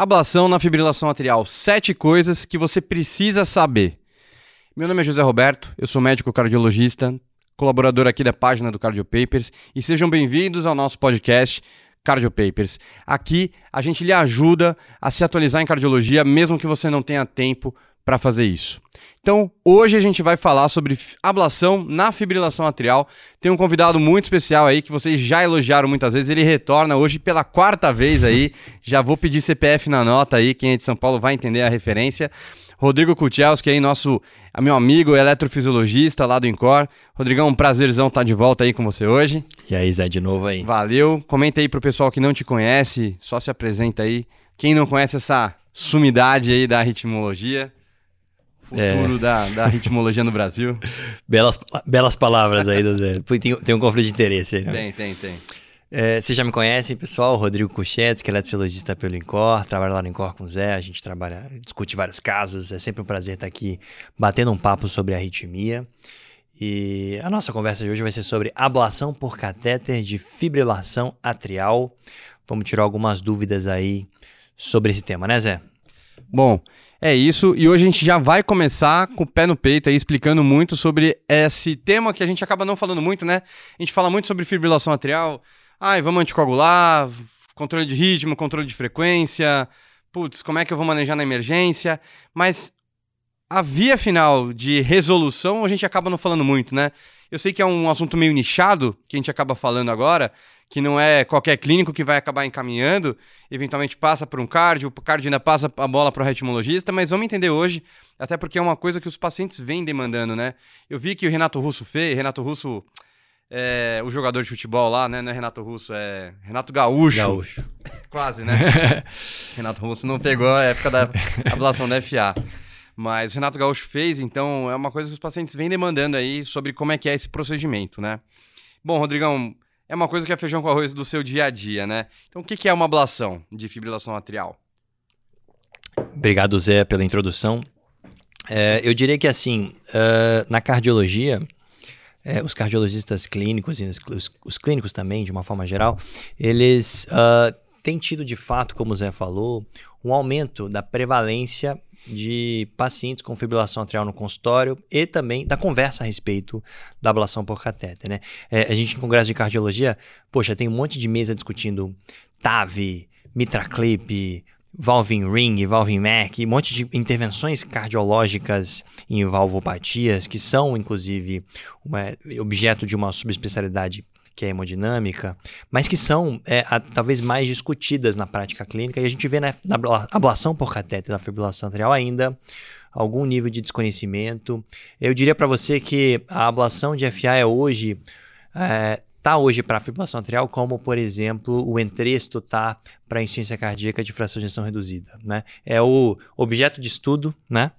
Ablação na fibrilação atrial. Sete coisas que você precisa saber. Meu nome é José Roberto, eu sou médico cardiologista, colaborador aqui da página do Cardio Papers e sejam bem-vindos ao nosso podcast Cardio Papers. Aqui a gente lhe ajuda a se atualizar em cardiologia, mesmo que você não tenha tempo para fazer isso. Então, hoje a gente vai falar sobre ablação na fibrilação atrial. Tem um convidado muito especial aí que vocês já elogiaram muitas vezes. Ele retorna hoje pela quarta vez aí. já vou pedir CPF na nota aí, quem é de São Paulo vai entender a referência. Rodrigo Kuchelski aí, nosso meu amigo eletrofisiologista lá do Incor. Rodrigão, um prazerzão estar de volta aí com você hoje. E aí, Zé, de novo aí. Valeu. Comenta aí pro pessoal que não te conhece, só se apresenta aí. Quem não conhece essa sumidade aí da ritmologia futuro é. da, da ritmologia no Brasil. belas, belas palavras aí, Zé. Tem, tem um conflito de interesse aí, né? Tem, tem, tem. É, vocês já me conhecem, pessoal, Rodrigo Cuchetes, que é eletrofisiologista pelo INCOR, trabalho lá no INCOR com o Zé, a gente trabalha, discute vários casos, é sempre um prazer estar aqui batendo um papo sobre arritmia. E a nossa conversa de hoje vai ser sobre ablação por catéter de fibrilação atrial. Vamos tirar algumas dúvidas aí sobre esse tema, né, Zé? Bom, é isso, e hoje a gente já vai começar com o pé no peito aí, explicando muito sobre esse tema que a gente acaba não falando muito, né? A gente fala muito sobre fibrilação atrial, ai, vamos anticoagular, controle de ritmo, controle de frequência, putz, como é que eu vou manejar na emergência, mas a via final de resolução a gente acaba não falando muito, né? Eu sei que é um assunto meio nichado, que a gente acaba falando agora, que não é qualquer clínico que vai acabar encaminhando, eventualmente passa por um cardio, o cardio ainda passa a bola para o retimologista, mas vamos entender hoje, até porque é uma coisa que os pacientes vêm demandando, né? Eu vi que o Renato Russo fez, Renato Russo, é, o jogador de futebol lá, né? Não é Renato Russo, é Renato Gaúcho. Gaúcho. Quase, né? Renato Russo não pegou a época da ablação da FA. Mas Renato Gaúcho fez, então é uma coisa que os pacientes vêm demandando aí sobre como é que é esse procedimento, né? Bom, Rodrigão, é uma coisa que é feijão com arroz do seu dia a dia, né? Então, o que é uma ablação de fibrilação atrial? Obrigado, Zé, pela introdução. É, eu diria que, assim, uh, na cardiologia, é, os cardiologistas clínicos e os, os, clínicos também, de uma forma geral, eles uh, têm tido, de fato, como o Zé falou, um aumento da prevalência de pacientes com fibrilação atrial no consultório e também da conversa a respeito da ablação por catéter, né? É, a gente no congresso de cardiologia, poxa, tem um monte de mesa discutindo TAV, MitraClip, Valving Ring, Valving Mac, um monte de intervenções cardiológicas em valvopatias que são, inclusive, uma, objeto de uma subespecialidade que é hemodinâmica, mas que são é, a, talvez mais discutidas na prática clínica, e a gente vê na, na ablação por catéter da fibrilação atrial ainda algum nível de desconhecimento. Eu diria para você que a ablação de FA é hoje é, tá hoje para fibrilação atrial, como por exemplo o entresto tá para insuficiência cardíaca de fração de ejeção reduzida, né? É o objeto de estudo, né?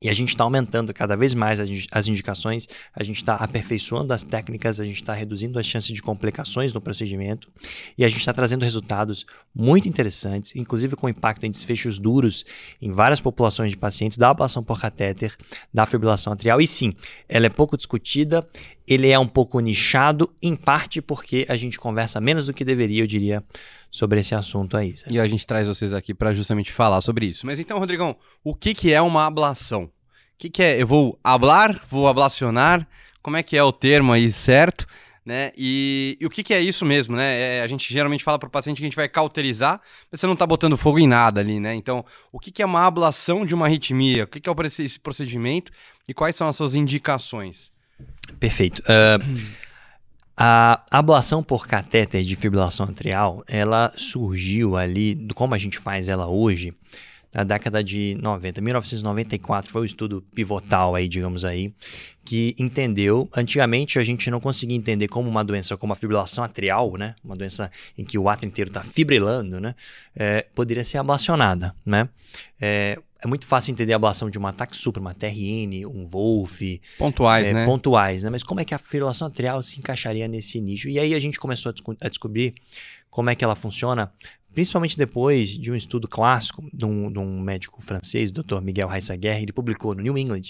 E a gente está aumentando cada vez mais as indicações, a gente está aperfeiçoando as técnicas, a gente está reduzindo as chances de complicações no procedimento e a gente está trazendo resultados muito interessantes, inclusive com impacto em desfechos duros em várias populações de pacientes da ablação por catéter, da fibrilação atrial. E sim, ela é pouco discutida, ele é um pouco nichado, em parte porque a gente conversa menos do que deveria, eu diria, sobre esse assunto aí. E a gente traz vocês aqui para justamente falar sobre isso. Mas então, Rodrigão, o que, que é uma ablação? O que, que é? Eu vou hablar? Vou ablacionar? Como é que é o termo aí certo? Né? E, e o que, que, é isso mesmo, né? É, a gente geralmente fala para o paciente que a gente vai cauterizar, mas você não está botando fogo em nada ali, né? Então, o que, que é uma ablação de uma arritmia? O que, que é esse procedimento e quais são as suas indicações? Perfeito. Uh, a ablação por catéter de fibrilação atrial, ela surgiu ali, como a gente faz ela hoje, na década de 90. 1994 foi o estudo pivotal aí, digamos aí, que entendeu, antigamente a gente não conseguia entender como uma doença como a fibrilação atrial, né, uma doença em que o átrio inteiro está fibrilando, né, é, poderia ser ablacionada, né. É, é muito fácil entender a ablação de um ataque super, uma TRN, um Wolf. Pontuais, é, né? Pontuais, né? Mas como é que a fibrilação atrial se encaixaria nesse nicho? E aí a gente começou a, desco a descobrir como é que ela funciona, principalmente depois de um estudo clássico de um, de um médico francês, o Dr. Miguel Reissaguerre, ele publicou no New England,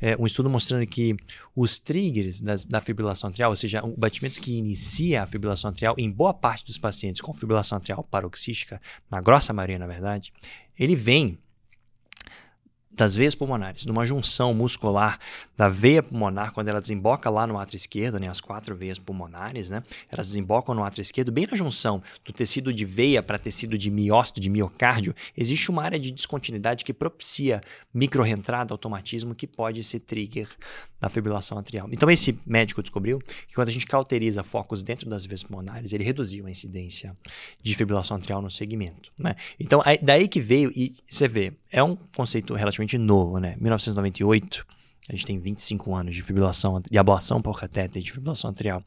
é, um estudo mostrando que os triggers das, da fibrilação atrial, ou seja, o batimento que inicia a fibrilação atrial, em boa parte dos pacientes com fibrilação atrial paroxística, na grossa maioria, na verdade, ele vem das veias pulmonares, numa junção muscular da veia pulmonar, quando ela desemboca lá no átrio esquerdo, né, as quatro veias pulmonares, né, elas desembocam no átrio esquerdo, bem na junção do tecido de veia para tecido de miócito, de miocárdio, existe uma área de descontinuidade que propicia microentrada, automatismo, que pode ser trigger da fibrilação atrial. Então esse médico descobriu que quando a gente cauteriza focos dentro das veias pulmonares, ele reduziu a incidência de fibrilação atrial no segmento. Né? Então daí que veio, e você vê, é um conceito relativamente novo, né? 1998, a gente tem 25 anos de fibrilação, de ablação por catéter, de fibrilação atrial.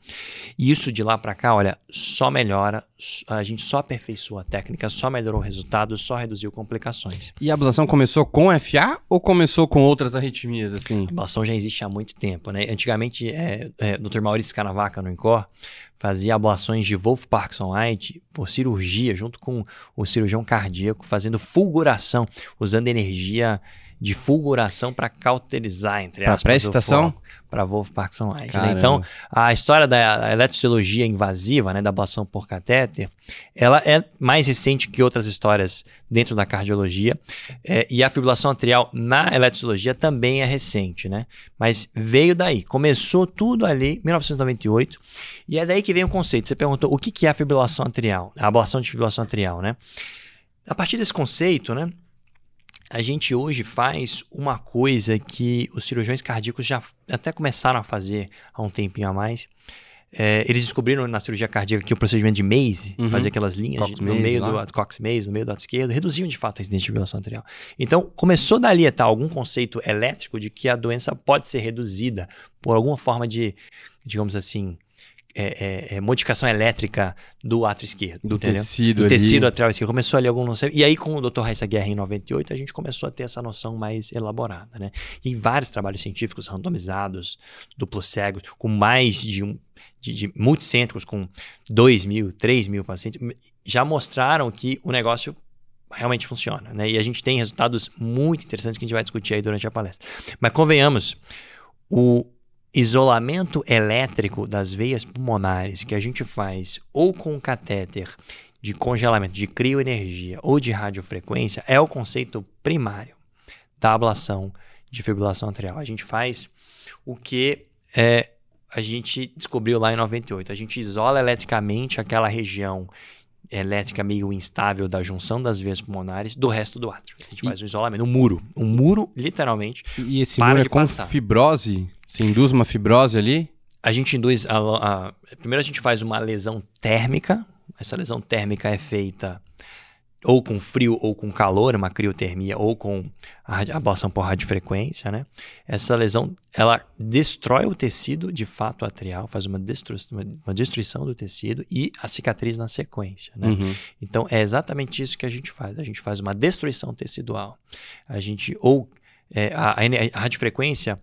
E isso de lá para cá, olha, só melhora, a gente só aperfeiçoou a técnica, só melhorou o resultado, só reduziu complicações. E a ablação começou com FA ou começou com outras arritmias, assim? A ablação já existe há muito tempo, né? Antigamente, é, é, Dr. Maurício Canavaca, no INCOR, fazia ablações de Wolf Parkinson White por cirurgia, junto com o cirurgião cardíaco, fazendo fulguração, usando energia de fulguração para cauterizar, entre aspas. Para pré-excitação? Para Wolf Parkinson White. Né? Então, a história da eletrocirurgia invasiva, né, da ablação por catéter, ela é mais recente que outras histórias dentro da cardiologia. É, e a fibrilação atrial na eletrocirurgia também é recente, né? Mas veio daí. Começou tudo ali, 1998. E é daí que vem o conceito. Você perguntou o que, que é a fibrilação atrial, a ablação de fibrilação atrial, né? A partir desse conceito, né? A gente hoje faz uma coisa que os cirurgiões cardíacos já até começaram a fazer há um tempinho a mais. É, eles descobriram na cirurgia cardíaca que o procedimento de Maze, uhum. fazer aquelas linhas de, no meio lá. do Cox Maze, no meio do lado esquerdo, reduziam de fato a incidência de fibrilação atrial. Então, começou dali a estar algum conceito elétrico de que a doença pode ser reduzida por alguma forma de, digamos assim, é, é, é, modificação elétrica do átrio esquerdo. Do entendeu? tecido Do ali. tecido atrial esquerdo. Começou ali algum... E aí, com o Dr. Raissa Guerra em 98, a gente começou a ter essa noção mais elaborada, né? E vários trabalhos científicos randomizados, duplos cegos, com mais de um... De, de multicêntricos, com 2 mil, 3 mil pacientes, já mostraram que o negócio realmente funciona, né? E a gente tem resultados muito interessantes que a gente vai discutir aí durante a palestra. Mas convenhamos, o, isolamento elétrico das veias pulmonares que a gente faz ou com catéter de congelamento, de crioenergia ou de radiofrequência é o conceito primário da ablação de fibrilação atrial. A gente faz o que é, a gente descobriu lá em 98. A gente isola eletricamente aquela região elétrica meio instável da junção das veias pulmonares do resto do átrio. A gente e... faz um isolamento, um muro. Um muro, literalmente. E esse muro é com passar. fibrose? Você induz uma fibrose ali? A gente induz. A, a, primeiro a gente faz uma lesão térmica. Essa lesão térmica é feita ou com frio ou com calor, uma criotermia, ou com a ablação por radiofrequência, né? Essa lesão, ela destrói o tecido de fato atrial, faz uma, destru uma destruição do tecido e a cicatriz na sequência, né? Uhum. Então, é exatamente isso que a gente faz. A gente faz uma destruição tecidual. A gente, ou é, a, a, radiofrequência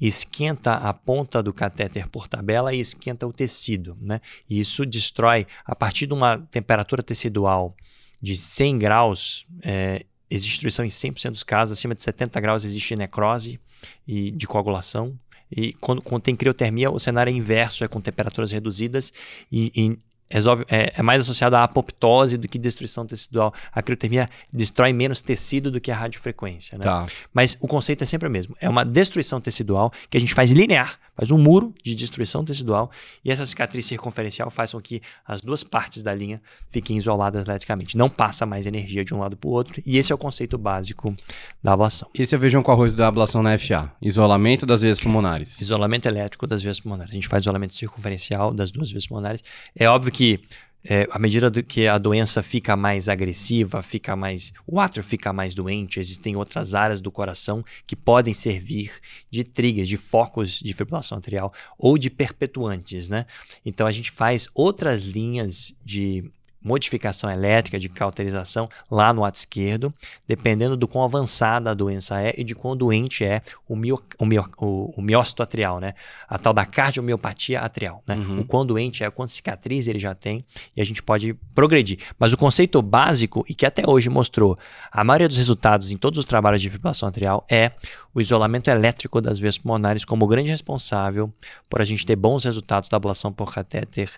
esquenta a ponta do catéter por tabela e esquenta o tecido, né? E isso destrói, a partir de uma temperatura tecidual de 100 graus, é, existe destruição em 100% dos casos, acima de 70 graus existe necrose e de coagulação. E quando, quando tem criotermia, o cenário é inverso, é com temperaturas reduzidas e, e resolve, é, é, mais associado à apoptose do que destruição tecidual. A criotermia destrói menos tecido do que a radiofrequência. Né? Tá. Mas o conceito é sempre o mesmo. É uma destruição tecidual que a gente faz linear, faz um muro de destruição tecidual e essa cicatriz circunferencial faz com que as duas partes da linha fiquem isoladas eletricamente. Não passa mais energia de um lado para o outro e esse é o conceito básico da ablação. Esse é o feijão com arroz da ablação na FA. Isolamento das veias pulmonares. Isolamento elétrico das veias pulmonares. A gente faz isolamento circunferencial das duas veias pulmonares. É óbvio que que é, à medida que a doença fica mais agressiva, fica mais. O átrio fica mais doente, existem outras áreas do coração que podem servir de triggers, de focos de fibrilação atrial ou de perpetuantes, né? Então a gente faz outras linhas de modificação elétrica, de cauterização lá no ato esquerdo, dependendo do quão avançada a doença é e de quão doente é o, mio, o, mio, o, o miócito atrial, né? A tal da cardiomiopatia atrial, né? Uhum. O quão doente é, quanto cicatriz ele já tem e a gente pode progredir. Mas o conceito básico e que até hoje mostrou a maioria dos resultados em todos os trabalhos de fibrilação atrial é o isolamento elétrico das veias pulmonares como grande responsável por a gente ter bons resultados da ablação por catéter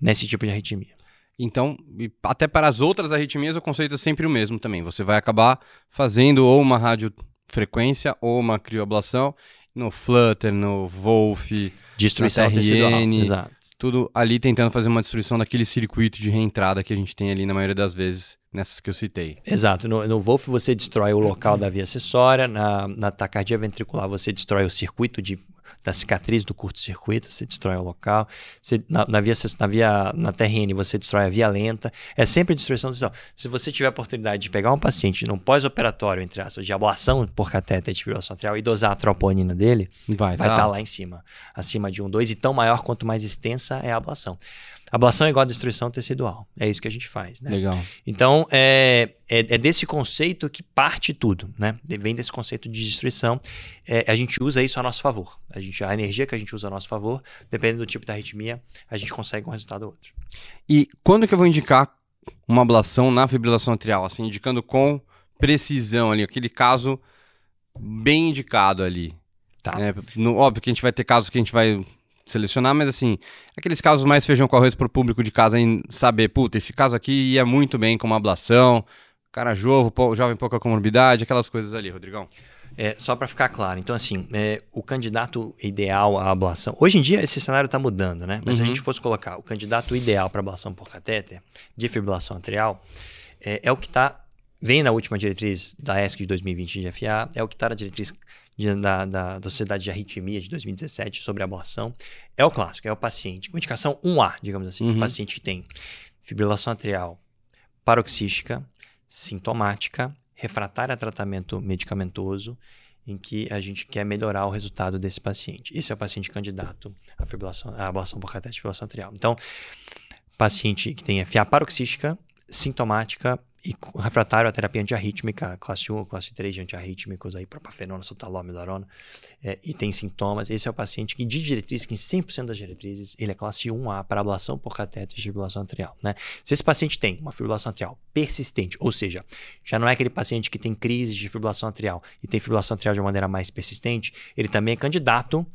nesse tipo de arritmia. Então, até para as outras arritmias, o conceito é sempre o mesmo também. Você vai acabar fazendo ou uma radiofrequência ou uma crioablação no Flutter, no Wolf, destruição na TRN, Exato. tudo ali tentando fazer uma destruição daquele circuito de reentrada que a gente tem ali na maioria das vezes nessas que eu citei. Exato. No, no Wolf você destrói o local da via acessória, na, na tacardia ventricular você destrói o circuito de da cicatriz do curto-circuito, você destrói o local. Você, na, na, via, na via na TRN, você destrói a via lenta. É sempre destruição do Se você tiver a oportunidade de pegar um paciente num pós-operatório, entre aspas, de ablação por catéter de fibrilação atrial e dosar a troponina dele, vai estar tá. tá lá em cima. Acima de um 2 e tão maior quanto mais extensa é a ablação. Ablação é igual a destruição tecidual. É isso que a gente faz, né? Legal. Então, é, é, é, desse conceito que parte tudo, né? Vem desse conceito de destruição. É, a gente usa isso a nosso favor. A, gente, a energia que a gente usa a nosso favor, dependendo do tipo da arritmia, a gente consegue um resultado ou outro. E quando que eu vou indicar uma ablação na fibrilação atrial? Assim, indicando com precisão ali, aquele caso bem indicado ali. Tá. É, no, óbvio que a gente vai ter casos que a gente vai selecionar, mas assim, aqueles casos mais feijão com arroz pro público de casa em saber, puta, esse caso aqui ia muito bem com uma ablação, cara jovo, jovem pouca comorbidade, aquelas coisas ali, Rodrigão. É, só para ficar claro, então assim, é, o candidato ideal à ablação. Hoje em dia esse cenário está mudando, né? Mas uhum. se a uhum. gente fosse colocar o candidato ideal para ablação por catéter, de fibrilação atrial, é, é o que está. Vem na última diretriz da ESC de 2020 de FA, é o que está na diretriz de, da, da, da, Sociedade de Arritmia de 2017 sobre ablação é o clássico, é o paciente. Uma indicação 1A, digamos assim, uhum. o paciente que tem fibrilação atrial paroxística, sintomática, refratária a tratamento medicamentoso, em que a gente quer melhorar o resultado desse paciente. Esse é o paciente candidato à, fibrilação, à ablação por catéter de fibrilação atrial. Então, paciente que tem FA paroxística, sintomática, e refratário à terapia antiarrítmica, classe 1 ou classe 3 de antiarrítmicos, aí, propafenona, sotalol, milorona, é, e tem sintomas. Esse é o paciente que, de diretriz, que em 100% das diretrizes, ele é classe 1A para ablação por catéter de fibrilação atrial. Né? Se esse paciente tem uma fibrilação atrial persistente, ou seja, já não é aquele paciente que tem crise de fibrilação atrial e tem fibrilação atrial de uma maneira mais persistente, ele também é candidato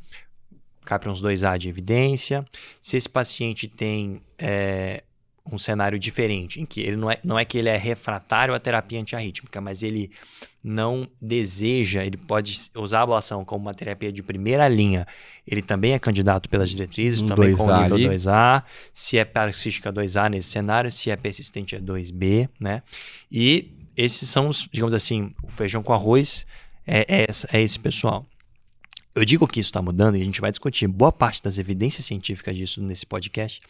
uns 2A de evidência. Se esse paciente tem é, um cenário diferente, em que ele não é, não é que ele é refratário à terapia antiarrítmica, mas ele não deseja, ele pode usar a ablação como uma terapia de primeira linha. Ele também é candidato pelas diretrizes, um também com nível ali. 2A. Se é paroxística 2A nesse cenário, se é persistente é 2B, né? E esses são os, digamos assim, o feijão com arroz é, é, é esse pessoal. Eu digo que isso está mudando e a gente vai discutir boa parte das evidências científicas disso nesse podcast,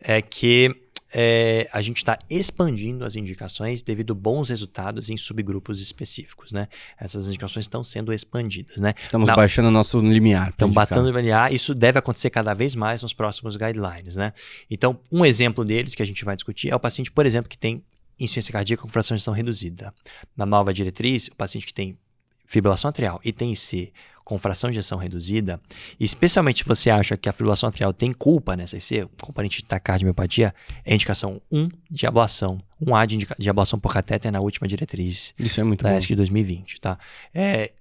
é que é, a gente está expandindo as indicações devido a bons resultados em subgrupos específicos, né? Essas indicações estão sendo expandidas, né? Estamos Na, baixando o nosso limiar. Estamos batendo o limiar. Isso deve acontecer cada vez mais nos próximos guidelines, né? Então, um exemplo deles que a gente vai discutir é o paciente, por exemplo, que tem insuficiência cardíaca com fração de reduzida. Na nova diretriz, o paciente que tem fibrilação atrial e tem IC com fração de ejeção reduzida, especialmente se você acha que a fibrilação atrial tem culpa nessa IC, componente de taquicardia é indicação 1 de ablação, 1A de, de ablação por catéter na última diretriz Isso é muito da bom. ESC de 2020, tá? É,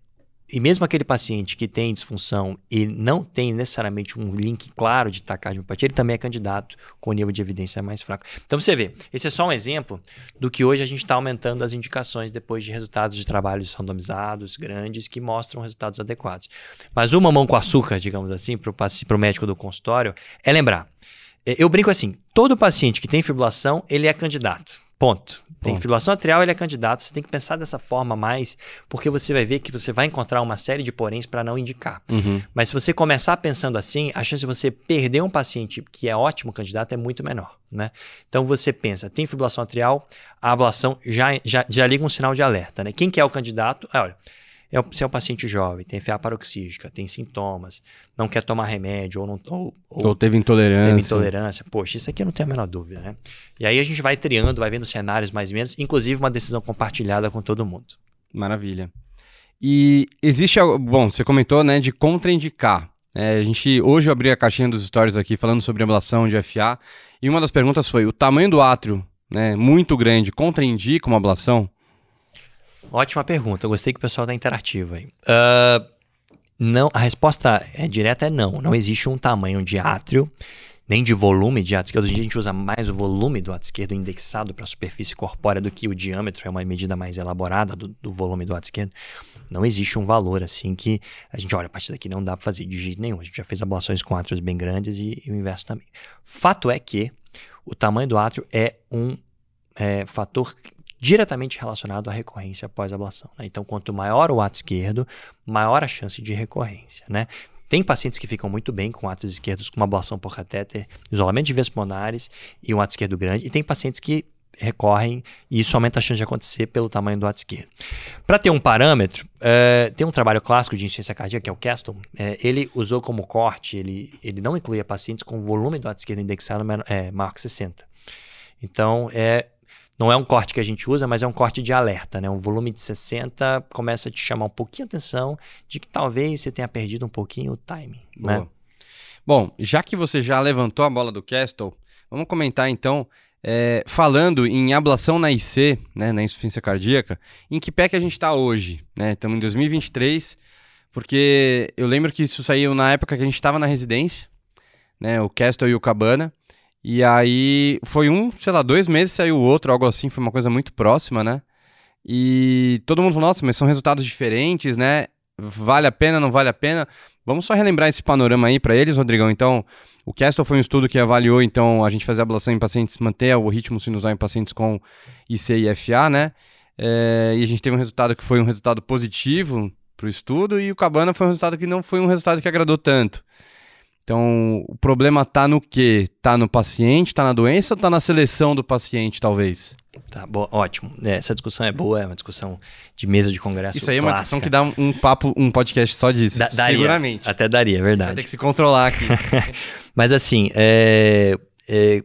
e mesmo aquele paciente que tem disfunção e não tem necessariamente um link claro de taquardiopatia, ele também é candidato com nível de evidência mais fraco. Então você vê, esse é só um exemplo do que hoje a gente está aumentando as indicações depois de resultados de trabalhos randomizados, grandes, que mostram resultados adequados. Mas uma mão com açúcar, digamos assim, para o médico do consultório, é lembrar. Eu brinco assim, todo paciente que tem fibrilação, ele é candidato. Ponto. Tem fibrilação atrial, ele é candidato. Você tem que pensar dessa forma mais, porque você vai ver que você vai encontrar uma série de poréns para não indicar. Uhum. Mas se você começar pensando assim, a chance de você perder um paciente que é ótimo candidato é muito menor. Né? Então você pensa, tem fibrilação atrial, a ablação já, já, já liga um sinal de alerta. Né? Quem que é o candidato? Ah, olha, é, se é um paciente jovem, tem FA paroxística, tem sintomas, não quer tomar remédio ou, não, ou, ou, ou teve intolerância. Teve intolerância. Poxa, isso aqui eu não tenho a menor dúvida, né? E aí a gente vai triando, vai vendo cenários mais ou menos, inclusive uma decisão compartilhada com todo mundo. Maravilha. E existe, bom, você comentou, né, de contraindicar. É, a gente, hoje eu abri a caixinha dos stories aqui falando sobre ablação de FA, e uma das perguntas foi, o tamanho do átrio, né, muito grande, contraindica uma ablação? Ótima pergunta, eu gostei que o pessoal está interativo aí. Uh, não, a resposta é direta é não, não existe um tamanho de átrio nem de volume de ato esquerdo. Hoje a gente usa mais o volume do ato esquerdo indexado para a superfície corpórea do que o diâmetro, é uma medida mais elaborada do, do volume do ato esquerdo. Não existe um valor assim que a gente olha, a partir daqui não dá para fazer de jeito nenhum. A gente já fez ablações com átrios bem grandes e, e o inverso também. Fato é que o tamanho do átrio é um é, fator diretamente relacionado à recorrência após ablação. Né? Então, quanto maior o ato esquerdo, maior a chance de recorrência. Né? Tem pacientes que ficam muito bem com atos esquerdos com uma ablação por catéter, isolamento de veias pulmonares e um ato esquerdo grande. E tem pacientes que recorrem e isso aumenta a chance de acontecer pelo tamanho do ato esquerdo. Para ter um parâmetro, é, tem um trabalho clássico de insuficiência cardíaca, que é o Castle. É, ele usou como corte, ele, ele não incluía pacientes com volume do ato esquerdo indexado é, maior que 60. Então, é, não é um corte que a gente usa, mas é um corte de alerta, né? Um volume de 60 começa a te chamar um pouquinho a atenção de que talvez você tenha perdido um pouquinho o timing, Boa. né? Bom, já que você já levantou a bola do Castle, vamos comentar então, é, falando em ablação na IC, né, na insuficiência cardíaca, em que pé que a gente está hoje, né? Estamos em 2023, porque eu lembro que isso saiu na época que a gente estava na residência, né? O Castle e o Cabana. E aí foi um, sei lá, dois meses saiu o outro, algo assim, foi uma coisa muito próxima, né? E todo mundo falou, nossa, mas são resultados diferentes, né? Vale a pena, não vale a pena? Vamos só relembrar esse panorama aí para eles, Rodrigão. Então, o Castle foi um estudo que avaliou, então, a gente fazer ablação em pacientes, manter o ritmo sinusal em pacientes com IC e FA, né? É, e a gente teve um resultado que foi um resultado positivo para o estudo, e o Cabana foi um resultado que não foi um resultado que agradou tanto. Então, o problema está no quê? Está no paciente, está na doença ou está na seleção do paciente, talvez? Tá, bom, ótimo. É, essa discussão é boa, é uma discussão de mesa de congresso. Isso aí é uma discussão que dá um, um papo, um podcast só disso. Da, daria, seguramente. Até daria, é verdade. Vai ter que se controlar aqui. Mas assim, é, é,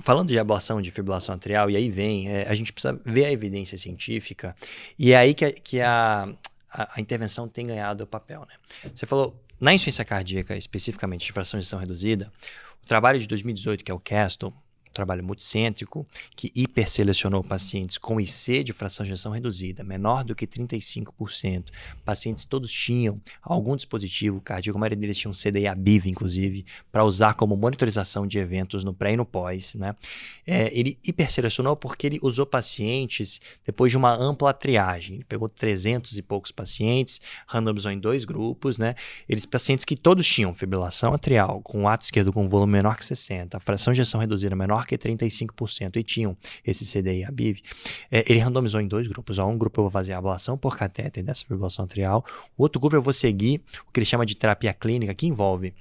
falando de ablação de fibrilação atrial, e aí vem, é, a gente precisa ver a evidência científica, e é aí que, a, que a, a, a intervenção tem ganhado o papel. Né? Você falou, na insuficiência cardíaca, especificamente de fração de gestão reduzida, o trabalho de 2018, que é o Castle, trabalho multicêntrico que hiperselecionou pacientes com IC de fração de ejeção reduzida, menor do que 35%. Pacientes todos tinham algum dispositivo cardíaco, a maioria deles tinha um CDI BIV, inclusive, para usar como monitorização de eventos no pré e no pós. Né? É, ele hiperselecionou porque ele usou pacientes depois de uma ampla triagem. Ele pegou 300 e poucos pacientes, randomizou em dois grupos, né? Eles pacientes que todos tinham fibrilação atrial com ato esquerdo com volume menor que 60, fração de ejeção reduzida menor menor que 35% e tinham esse CDI ABIV, é, ele randomizou em dois grupos. Ó, um grupo eu vou fazer ablação por catéter dessa fibrilação atrial, o outro grupo eu vou seguir o que ele chama de terapia clínica, que envolve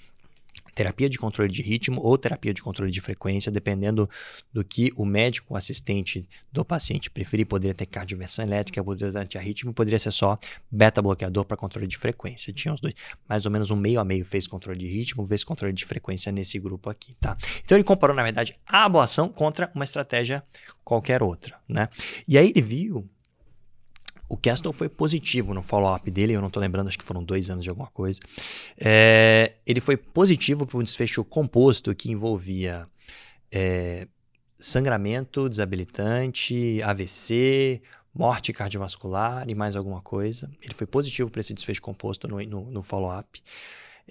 terapia de controle de ritmo ou terapia de controle de frequência, dependendo do que o médico assistente do paciente preferir. Poderia ter cardioversão elétrica, poderia ter antiarritmo, poderia ser só beta-bloqueador para controle de frequência. Tinha os dois, mais ou menos um meio a meio fez controle de ritmo, fez controle de frequência nesse grupo aqui, tá? Então ele comparou, na verdade, a ablação contra uma estratégia qualquer outra, né? E aí ele viu o Castle foi positivo no follow-up dele, eu não estou lembrando, acho que foram dois anos de alguma coisa. É, ele foi positivo para um desfecho composto que envolvia é, sangramento desabilitante, AVC, morte cardiovascular e mais alguma coisa. Ele foi positivo para esse desfecho composto no, no, no follow-up.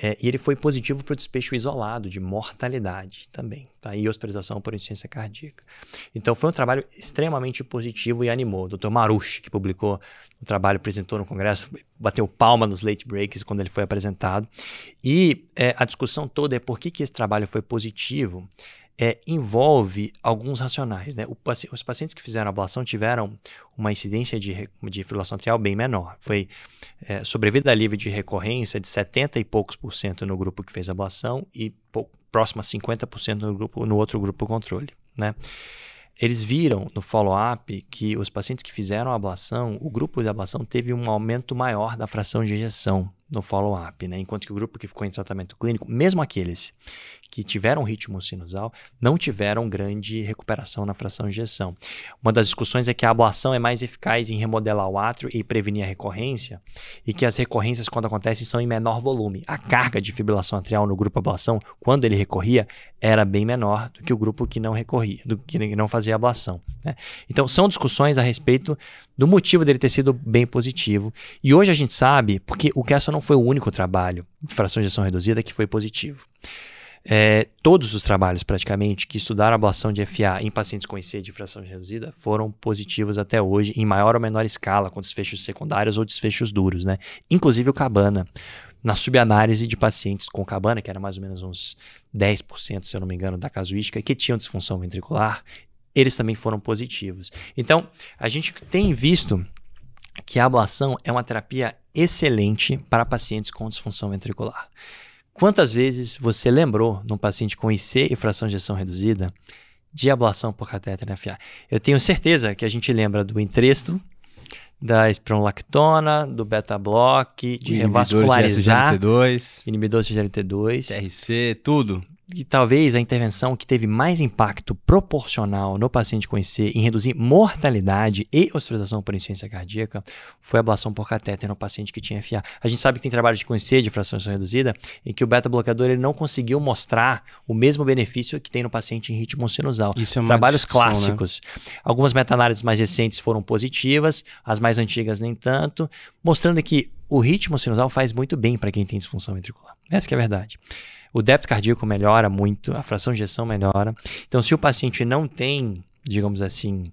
É, e ele foi positivo para o despecho isolado de mortalidade também, tá? E hospitalização por insuficiência cardíaca. Então foi um trabalho extremamente positivo e animou. O Dr. Marushi, que publicou o trabalho, apresentou no congresso, bateu palma nos late breaks quando ele foi apresentado. E é, a discussão toda é por que, que esse trabalho foi positivo é, envolve alguns racionais. Né? O, os pacientes que fizeram ablação tiveram uma incidência de, de fibrilação atrial bem menor. Foi é, sobrevida livre de recorrência de 70 e poucos por cento no grupo que fez ablação e pouco, próximo a 50% no, grupo, no outro grupo controle. Né? eles viram no follow-up que os pacientes que fizeram a ablação, o grupo de ablação teve um aumento maior da fração de ejeção no follow-up, né? enquanto que o grupo que ficou em tratamento clínico, mesmo aqueles que tiveram ritmo sinusal, não tiveram grande recuperação na fração de ejeção. Uma das discussões é que a ablação é mais eficaz em remodelar o átrio e prevenir a recorrência, e que as recorrências, quando acontecem, são em menor volume. A carga de fibrilação atrial no grupo ablação, quando ele recorria, era bem menor do que o grupo que não recorria, do que não fazia ablação. Né? Então, são discussões a respeito do motivo dele ter sido bem positivo. E hoje a gente sabe, porque o Kessel não foi o único trabalho de fração de ejeção reduzida que foi positivo. É, todos os trabalhos, praticamente, que estudaram a ablação de FA em pacientes com IC de fração reduzida foram positivos até hoje, em maior ou menor escala, com desfechos secundários ou desfechos duros, né? Inclusive o Cabana. Na subanálise de pacientes com cabana, que era mais ou menos uns 10%, se eu não me engano, da casuística, que tinham disfunção ventricular, eles também foram positivos. Então, a gente tem visto que a ablação é uma terapia excelente para pacientes com disfunção ventricular. Quantas vezes você lembrou num paciente com IC e fração de ejeção reduzida de ablação por catéter FA? Eu tenho certeza que a gente lembra do entresto, da espronolactona, do beta-block, de revascularizar, de SGLT2, inibidor de SGLT2, TRC, tudo e talvez a intervenção que teve mais impacto proporcional no paciente com IC em reduzir mortalidade e hospitalização por insuficiência cardíaca foi a ablação por catéter no paciente que tinha FA. A gente sabe que tem trabalhos de IC de fração reduzida em que o beta-bloqueador ele não conseguiu mostrar o mesmo benefício que tem no paciente em ritmo sinusal. Isso é Trabalhos né? clássicos. Né? Algumas meta-análises mais recentes foram positivas, as mais antigas nem tanto, mostrando que o ritmo sinusal faz muito bem para quem tem disfunção ventricular. Essa é a verdade o débito cardíaco melhora muito, a fração de ejeção melhora. Então, se o paciente não tem, digamos assim,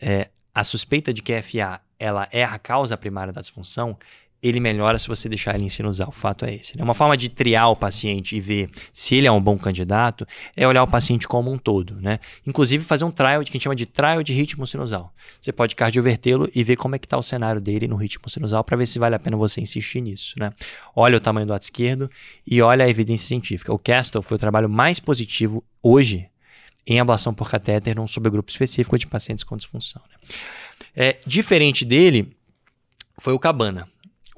é, a suspeita de que a FA ela é a causa primária da disfunção, ele melhora se você deixar ele em sinusal. O fato é esse. Né? Uma forma de triar o paciente e ver se ele é um bom candidato é olhar o paciente como um todo. Né? Inclusive fazer um trial que a gente chama de trial de ritmo sinusal. Você pode cardiovertê-lo e ver como é que está o cenário dele no ritmo sinusal para ver se vale a pena você insistir nisso. Né? Olha o tamanho do ato esquerdo e olha a evidência científica. O Castle foi o trabalho mais positivo hoje em ablação por catéter num subgrupo específico de pacientes com disfunção. Né? É, diferente dele foi o Cabana.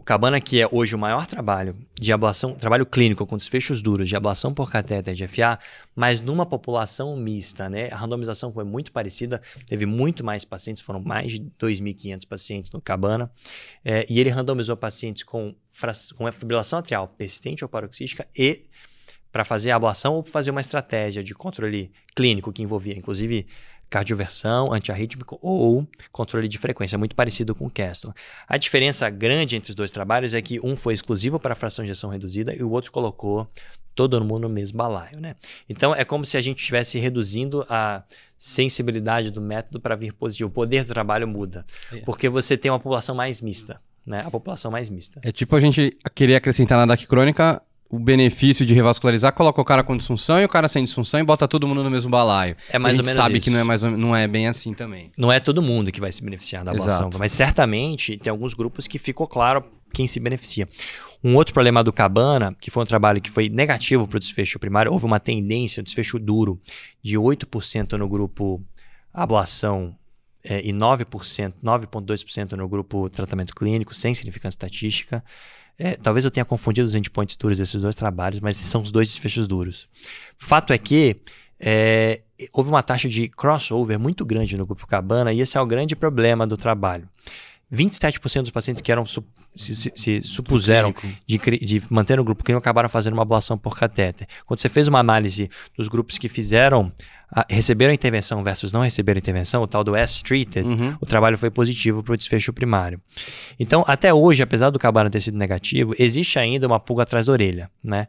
Cabana, que é hoje o maior trabalho de ablação, trabalho clínico com desfechos duros de ablação por catéter de FA, mas numa população mista, né? A randomização foi muito parecida, teve muito mais pacientes, foram mais de 2.500 pacientes no Cabana, é, e ele randomizou pacientes com, com fibrilação atrial persistente ou paroxística e para fazer a ablação ou fazer uma estratégia de controle clínico que envolvia, inclusive, cardioversão, antiarrítmico ou controle de frequência, muito parecido com o Castle. A diferença grande entre os dois trabalhos é que um foi exclusivo para a fração de injeção reduzida e o outro colocou todo mundo no mesmo balaio, né? Então é como se a gente estivesse reduzindo a sensibilidade do método para vir positivo. O poder do trabalho muda, é. porque você tem uma população mais mista, né? A população mais mista. É tipo a gente querer acrescentar na DAC crônica o benefício de revascularizar, coloca o cara com disfunção e o cara sem disfunção e bota todo mundo no mesmo balaio. É mais ou menos sabe isso. que não é, mais, não é bem assim também. Não é todo mundo que vai se beneficiar da ablação, mas certamente tem alguns grupos que ficou claro quem se beneficia. Um outro problema do Cabana, que foi um trabalho que foi negativo para o desfecho primário, houve uma tendência, um desfecho duro, de 8% no grupo ablação é, e 9%, 9,2% no grupo tratamento clínico, sem significância estatística. É, talvez eu tenha confundido os endpoints duros desses dois trabalhos, mas são os dois desfechos duros. Fato é que é, houve uma taxa de crossover muito grande no grupo Cabana e esse é o grande problema do trabalho. 27% dos pacientes que eram se, se, se supuseram de, de, manter no grupo clínico acabaram fazendo uma ablação por catéter. Quando você fez uma análise dos grupos que fizeram receberam intervenção versus não receberam intervenção, o tal do S-treated, uhum. o trabalho foi positivo para o desfecho primário. Então, até hoje, apesar do cabana ter sido negativo, existe ainda uma pulga atrás da orelha, né?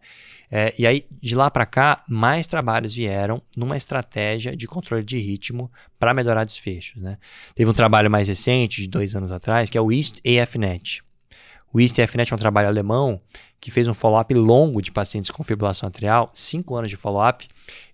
É, e aí, de lá para cá, mais trabalhos vieram numa estratégia de controle de ritmo para melhorar desfechos. Né? Teve um trabalho mais recente, de dois anos atrás, que é o East AFNet. O East AFNet é um trabalho alemão que fez um follow-up longo de pacientes com fibrilação atrial, cinco anos de follow-up.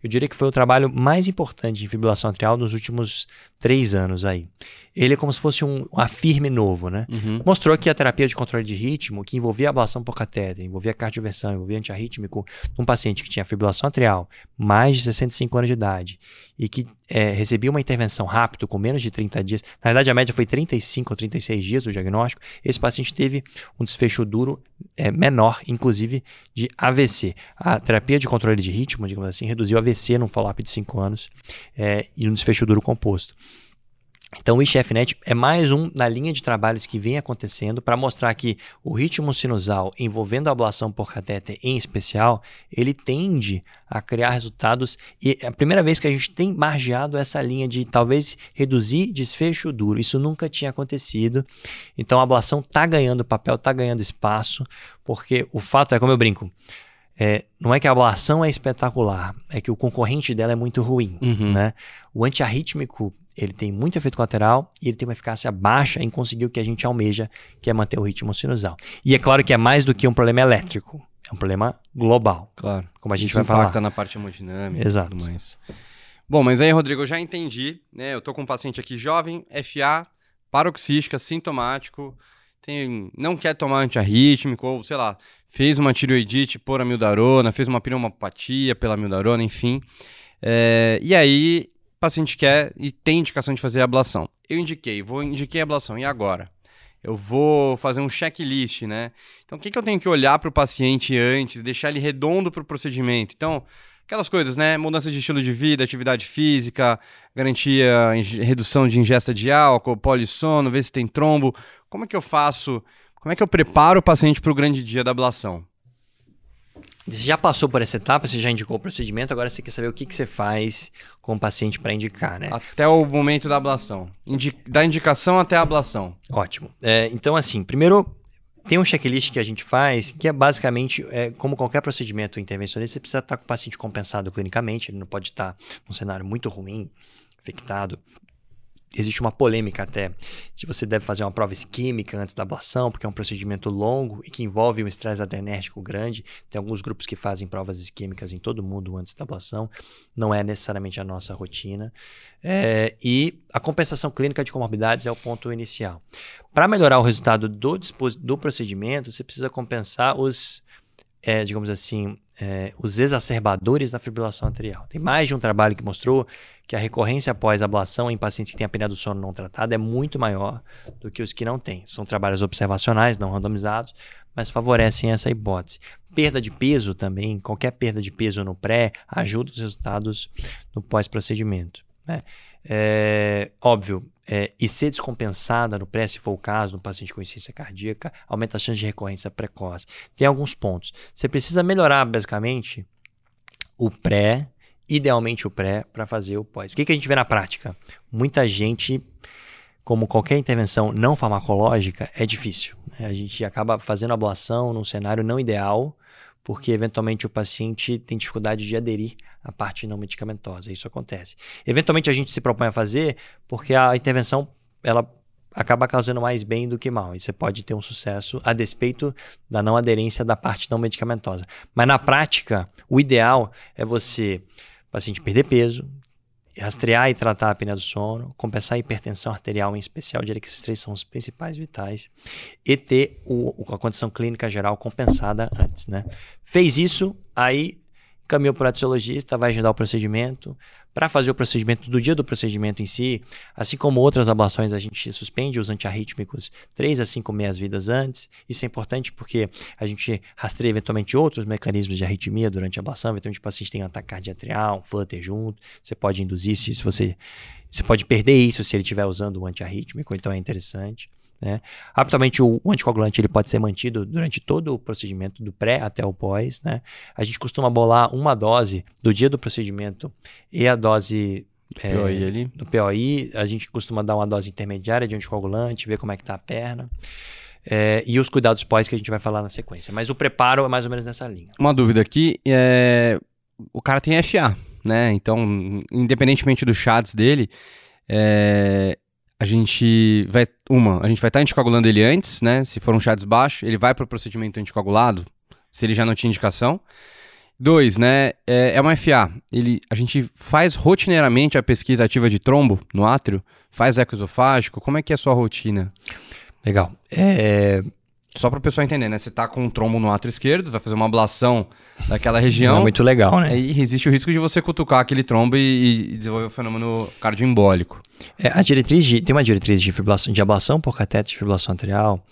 Eu diria que foi o trabalho mais importante de fibrilação atrial nos últimos três anos aí. Ele é como se fosse um, afirme novo, né? Uhum. Mostrou que a terapia de controle de ritmo, que envolvia ablação por catéter, envolvia cardioversão, envolvia antiarrítmico, num paciente que tinha fibrilação atrial, mais de 65 anos de idade, e que é, recebia uma intervenção rápida, com menos de 30 dias, na verdade a média foi 35 ou 36 dias do diagnóstico, esse paciente teve um desfecho duro é, menor, inclusive de AVC. A terapia de controle de ritmo, digamos assim, reduziu AVC num follow-up de 5 anos é, e um desfecho duro composto. Então, o ICFNet é mais um na linha de trabalhos que vem acontecendo para mostrar que o ritmo sinusal envolvendo a ablação por catéter em especial, ele tende a criar resultados e é a primeira vez que a gente tem margeado essa linha de talvez reduzir desfecho duro. Isso nunca tinha acontecido. Então, a ablação está ganhando papel, está ganhando espaço, porque o fato é, como eu brinco, é, não é que a ablação é espetacular, é que o concorrente dela é muito ruim. Uhum. Né? O antiarrítmico ele tem muito efeito colateral e ele tem uma eficácia baixa em conseguir o que a gente almeja, que é manter o ritmo sinusal. E é claro que é mais do que um problema elétrico, é um problema global. Claro. Como a gente Isso vai falar. impacta na parte hemodinâmica Exato. e tudo mais. Bom, mas aí, Rodrigo, eu já entendi, né? Eu tô com um paciente aqui jovem, FA, paroxística, sintomático, tem, não quer tomar antiarrítmico, ou sei lá, fez uma tireoidite por amildarona, fez uma pneumopatia pela amildarona, enfim. É, e aí, o paciente quer e tem indicação de fazer ablação. Eu indiquei, vou indiquei a ablação, e agora? Eu vou fazer um checklist, né? Então, o que, que eu tenho que olhar para o paciente antes, deixar ele redondo para o procedimento? Então, aquelas coisas, né? Mudança de estilo de vida, atividade física, garantia, redução de ingesta de álcool, polissono, ver se tem trombo. Como é que eu faço? Como é que eu preparo o paciente para o grande dia da ablação? Você já passou por essa etapa, você já indicou o procedimento, agora você quer saber o que, que você faz com o paciente para indicar, né? Até o momento da ablação. Indi da indicação até a ablação. Ótimo. É, então, assim, primeiro tem um checklist que a gente faz que é basicamente, é, como qualquer procedimento intervencionista, você precisa estar com o paciente compensado clinicamente, ele não pode estar num cenário muito ruim, infectado. Existe uma polêmica até se você deve fazer uma prova isquêmica antes da ablação, porque é um procedimento longo e que envolve um estresse adrenérgico grande. Tem alguns grupos que fazem provas isquêmicas em todo mundo antes da ablação. Não é necessariamente a nossa rotina. É, e a compensação clínica de comorbidades é o ponto inicial. Para melhorar o resultado do, do procedimento, você precisa compensar os, é, digamos assim, é, os exacerbadores da fibrilação atrial. Tem mais de um trabalho que mostrou que a recorrência após ablação em pacientes que têm apneia do sono não tratada é muito maior do que os que não têm. São trabalhos observacionais, não randomizados, mas favorecem essa hipótese. Perda de peso também, qualquer perda de peso no pré ajuda os resultados no pós-procedimento. né? É, óbvio, é, e ser descompensada no pré, se for o caso, no paciente com insuficiência cardíaca, aumenta a chance de recorrência precoce. Tem alguns pontos. Você precisa melhorar, basicamente, o pré, idealmente o pré, para fazer o pós. O que, que a gente vê na prática? Muita gente, como qualquer intervenção não farmacológica, é difícil. né? A gente acaba fazendo ablação num cenário não ideal, porque eventualmente o paciente tem dificuldade de aderir à parte não medicamentosa. Isso acontece. Eventualmente a gente se propõe a fazer porque a intervenção ela acaba causando mais bem do que mal. E você pode ter um sucesso a despeito da não aderência da parte não medicamentosa. Mas na prática, o ideal é você, paciente perder peso, rastrear e tratar a apneia do sono, compensar a hipertensão arterial em especial, diria que esses três são os principais vitais, e ter o- a condição clínica geral compensada antes, né? Fez isso, aí caminhou para o radiologista, vai agendar o procedimento. Para fazer o procedimento do dia do procedimento em si, assim como outras ablações, a gente suspende os antiarrítmicos 3 a 5 meias vidas antes. Isso é importante porque a gente rastreia eventualmente outros mecanismos de arritmia durante a ablação. Eventualmente o paciente tem um ataque cardioatrial, um flutter junto. Você pode induzir se, se você... Você pode perder isso se ele estiver usando o antiarrítmico, então é interessante. Né? Habitualmente o anticoagulante ele pode ser mantido durante todo o procedimento, do pré até o pós. Né? A gente costuma bolar uma dose do dia do procedimento e a dose é, POI ali. do POI. A gente costuma dar uma dose intermediária de anticoagulante, ver como é que tá a perna. É, e os cuidados pós que a gente vai falar na sequência. Mas o preparo é mais ou menos nessa linha. Uma dúvida aqui é. O cara tem FA, né? Então, independentemente do chats dele, é, a gente vai. Uma, a gente vai estar anticoagulando ele antes, né? Se for um chats baixo, ele vai para o procedimento anticoagulado. se ele já não tinha indicação. Dois, né? É, é uma FA. Ele, a gente faz rotineiramente a pesquisa ativa de trombo no átrio? Faz eco esofágico? Como é que é a sua rotina? Legal. É, Só para o pessoal entender, né? Você tá com um trombo no átrio esquerdo, vai fazer uma ablação daquela região. não é muito legal, né? Aí existe o risco de você cutucar aquele trombo e, e desenvolver o fenômeno cardioembólico. É, a diretriz de, tem uma diretriz de, fibrilação, de ablação por cateter de fibrilação arterial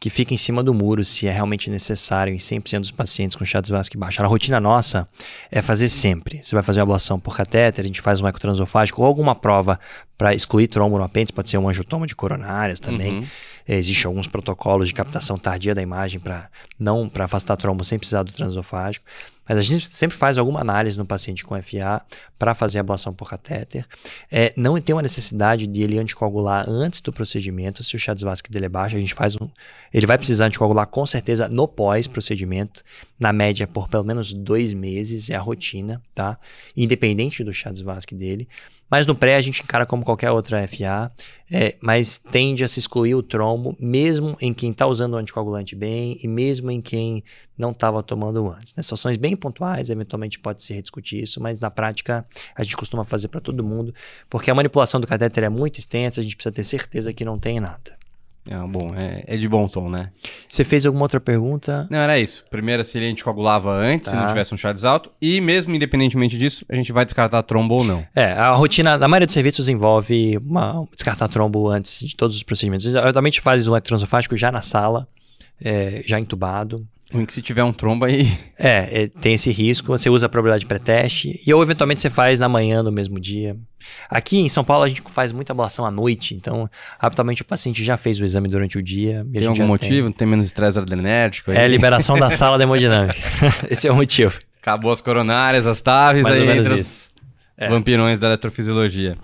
que fica em cima do muro se é realmente necessário em 100% dos pacientes com Chagas-Vasque baixo. A rotina nossa é fazer sempre. Você vai fazer uma ablação por catéter, a gente faz um ecotransofágico ou alguma prova para excluir trombo no apêndice, pode ser um angiotoma de coronárias também. Uhum. É, Existem alguns protocolos de captação tardia da imagem para não para afastar trombo sem precisar do transofágico. Mas a gente sempre faz alguma análise no paciente com FA para fazer a ablação por catéter. É, não tem uma necessidade de ele anticoagular antes do procedimento. Se o chá vasque dele é baixo, a gente faz um. Ele vai precisar anticoagular com certeza no pós-procedimento, na média por pelo menos dois meses, é a rotina, tá? Independente do chá vasque dele. Mas no pré a gente encara como qualquer outra FA, é, mas tende a se excluir o trombo, mesmo em quem está usando o anticoagulante bem e mesmo em quem não estava tomando antes. Né? Situações bem pontuais, eventualmente pode se rediscutir isso, mas na prática a gente costuma fazer para todo mundo, porque a manipulação do catéter é muito extensa, a gente precisa ter certeza que não tem nada. É, bom, é, é de bom tom, né? Você fez alguma outra pergunta? Não, era isso. Primeiro, se ele anticoagulava antes, se Tá. não tivesse um Charles alto. E mesmo independentemente disso, a gente vai descartar trombo ou não. É, a rotina da maioria dos serviços envolve uma, descartar trombo antes de todos os procedimentos. Geralmente faz o ectransofágico já na sala, é, já entubado. Ruim que se tiver um trombo aí. É, é, tem esse risco. Você usa a probabilidade de pré-teste e ou eventualmente você faz na manhã no mesmo dia. Aqui em São Paulo a gente faz muita ablação à noite, então habitualmente o paciente já fez o exame durante o dia. a Tem algum motivo? Tem, menos estresse adrenérgico? aí? É a liberação da sala da hemodinâmica. esse é o motivo. Acabou as coronárias, as taves, Mais aí ou menos isso. os vampirões da eletrofisiologia.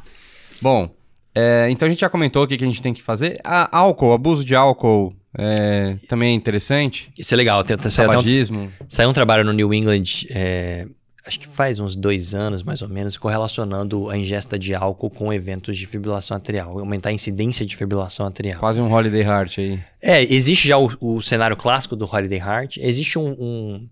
Bom, é, então a gente já comentou o que, a gente tem que fazer. Ah, álcool, abuso de álcool é, também é interessante. Isso é legal. Tem, até um, saiu um trabalho no New England, é, acho que faz uns dois anos mais ou menos, correlacionando a ingesta de álcool com eventos de fibrilação atrial, aumentar a incidência de fibrilação atrial. Quase um holiday heart aí. É, existe já o, o cenário clássico do Holiday Heart. Existe um. um-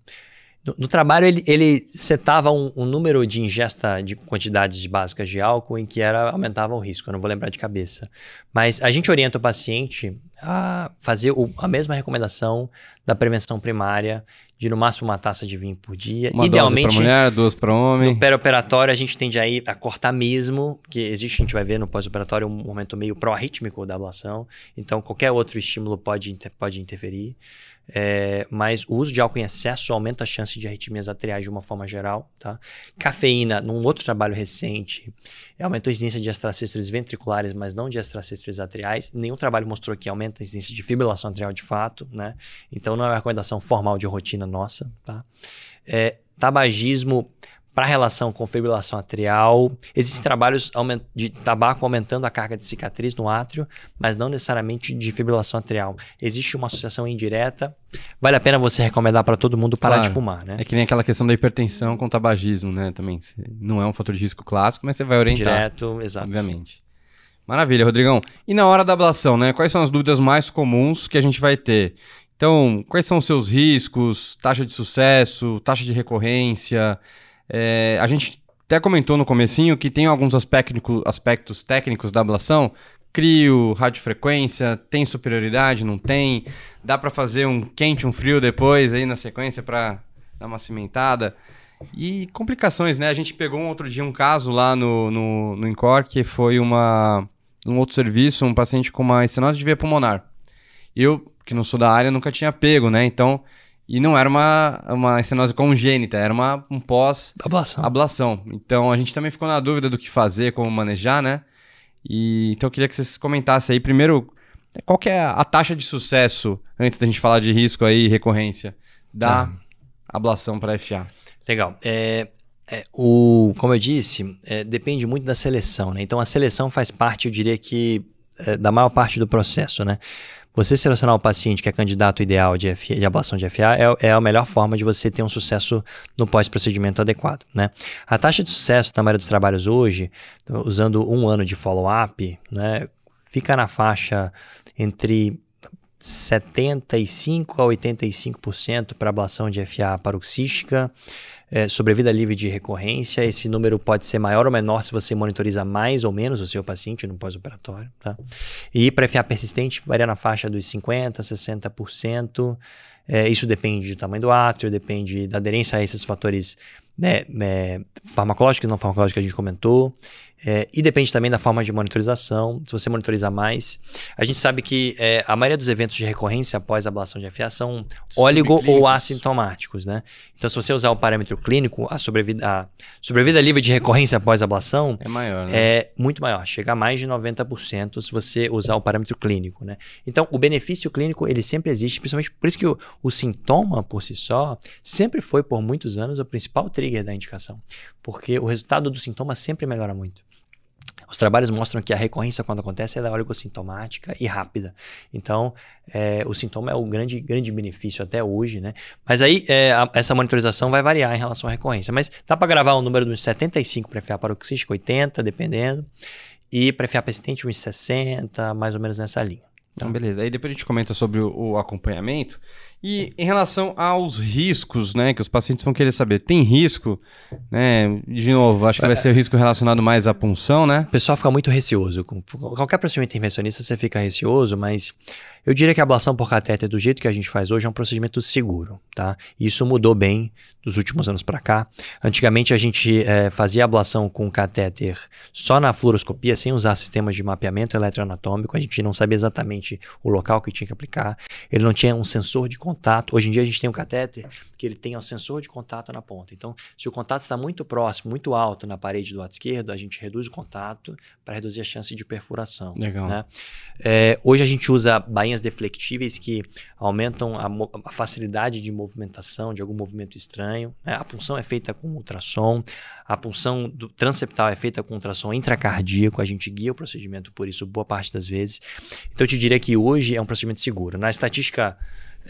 no, no trabalho, ele, ele setava um, um número de ingesta de quantidades básicas de álcool em que era, aumentava o risco. Eu não vou lembrar de cabeça. Mas a gente orienta o paciente a fazer o- a mesma recomendação da prevenção primária, de no máximo uma taça de vinho por dia. Uma Idealmente. dose para mulher, duas para homem. No perioperatório, a gente tende a ir a cortar mesmo, porque existe, a gente vai ver no pós-operatório, um momento meio pró-arrítmico da ablação. Então, qualquer outro estímulo pode, pode interferir. É, mas o uso de álcool em excesso aumenta a chance de arritmias atriais de uma forma geral. Tá? Cafeína, num outro trabalho recente, aumentou a incidência de extracístoles ventriculares, mas não de extracístoles atriais. Nenhum trabalho mostrou que aumenta a incidência de fibrilação atrial de fato. Né? Então, não é uma recomendação formal de rotina nossa. Tá? É, tabagismo para relação com fibrilação atrial, existem trabalhos aumen- de tabaco aumentando a carga de cicatriz no átrio, mas não necessariamente de fibrilação atrial. Existe uma associação indireta. Vale a pena você recomendar para todo mundo parar Claro. de fumar, né? É que nem aquela questão da hipertensão com tabagismo, né? Também. Não é um fator de risco clássico, mas você vai orientar. Direto, exato. Obviamente. Maravilha, Rodrigão. E na hora da ablação, né? Quais são as dúvidas mais comuns que a gente vai ter? Então, quais são os seus riscos, taxa de sucesso, taxa de recorrência? É, a gente até comentou no comecinho que tem alguns aspecto- aspectos técnicos da ablação. Crio, radiofrequência, tem superioridade, não tem? Dá para fazer um quente, um frio depois aí na sequência para dar uma cimentada? E complicações, né? A gente pegou um outro dia um caso lá no, no, no Incor, que foi uma, um outro serviço, um paciente com uma estenose de veia pulmonar. Eu, que não sou da área, nunca tinha pego, né? Então, e não era uma, uma estenose congênita, era uma, um Ablação. pós-ablação. Então, a gente também ficou na dúvida do que fazer, como manejar, né? E, então, eu queria que vocês comentassem aí, primeiro, qual que é a taxa de sucesso, antes da gente falar de risco aí, recorrência, da Tá. ablação para FA? Legal. É, é, o, como eu disse, é, depende muito da seleção, né? Então a seleção faz parte, eu diria que, é, da maior parte do processo, né? Você selecionar o paciente que é candidato ideal de, FA, de ablação de FA é, é a melhor forma de você ter um sucesso no pós-procedimento adequado, né? A taxa de sucesso da maioria dos trabalhos hoje, usando um ano de follow-up, né? Fica na faixa entre 75 a 85% para ablação de FA paroxística, é, livre de recorrência. Esse número pode ser maior ou menor se você monitoriza mais ou menos o seu paciente no pós-operatório. Tá? E para FA persistente, varia na faixa dos 50% a 60%. É, isso depende do tamanho do átrio, depende da aderência a esses fatores né, é, farmacológicos e não farmacológicos que a gente comentou. É, e depende também da forma de monitorização. Se você monitorizar mais, a gente sabe que é, a maioria dos eventos de recorrência após a ablação de FA são óligo ou assintomáticos, né? Então, se você usar o parâmetro clínico, a sobrevida, a sobrevida livre de recorrência após a ablação é maior, né? É muito maior, chega a mais de 90% se você usar o parâmetro clínico, né? Então, o benefício clínico, ele sempre existe, principalmente por isso que o, o sintoma por si só sempre foi, por muitos anos, o principal trigger da indicação, porque o resultado do sintoma sempre melhora muito. Os trabalhos mostram que a recorrência, quando acontece, é oligossintomática e rápida. Então, é, o sintoma é o grande, grande benefício até hoje, né? Mas aí, é, a, essa monitorização vai variar em relação à recorrência. Mas dá para gravar um número de uns 75 para FA paroxístico, 80, dependendo. E para FA persistente, uns 60, mais ou menos nessa linha. Então, beleza. Aí depois a gente comenta sobre o, o acompanhamento. E em relação aos riscos, né, que os pacientes vão querer saber, tem risco, né? De novo, acho que vai ser o risco relacionado mais à punção, né? O pessoal fica muito receoso. Qualquer procedimento intervencionista você fica receoso, mas eu diria que a ablação por catéter, do jeito que a gente faz hoje, é um procedimento seguro, tá? Isso mudou bem dos últimos anos para cá. Antigamente a gente é, fazia ablação com catéter só na fluoroscopia, sem usar sistemas de mapeamento eletroanatômico. A gente não sabia exatamente o local que tinha que aplicar. Ele não tinha um sensor de contato. Hoje em dia a gente tem um catéter que ele tem um sensor de contato na ponta. Então, se o contato está muito próximo, muito alto na parede do lado esquerdo, a gente reduz o contato para reduzir a chance de perfuração. Legal. Né? É, hoje a gente usa bainhas deflectíveis que aumentam a, a, facilidade de movimentação de algum movimento estranho. Né? A punção é feita com ultrassom, a punção do transeptal é feita com ultrassom intracardíaco, a gente guia o procedimento por isso boa parte das vezes. Então eu te diria que hoje é um procedimento seguro. Na estatística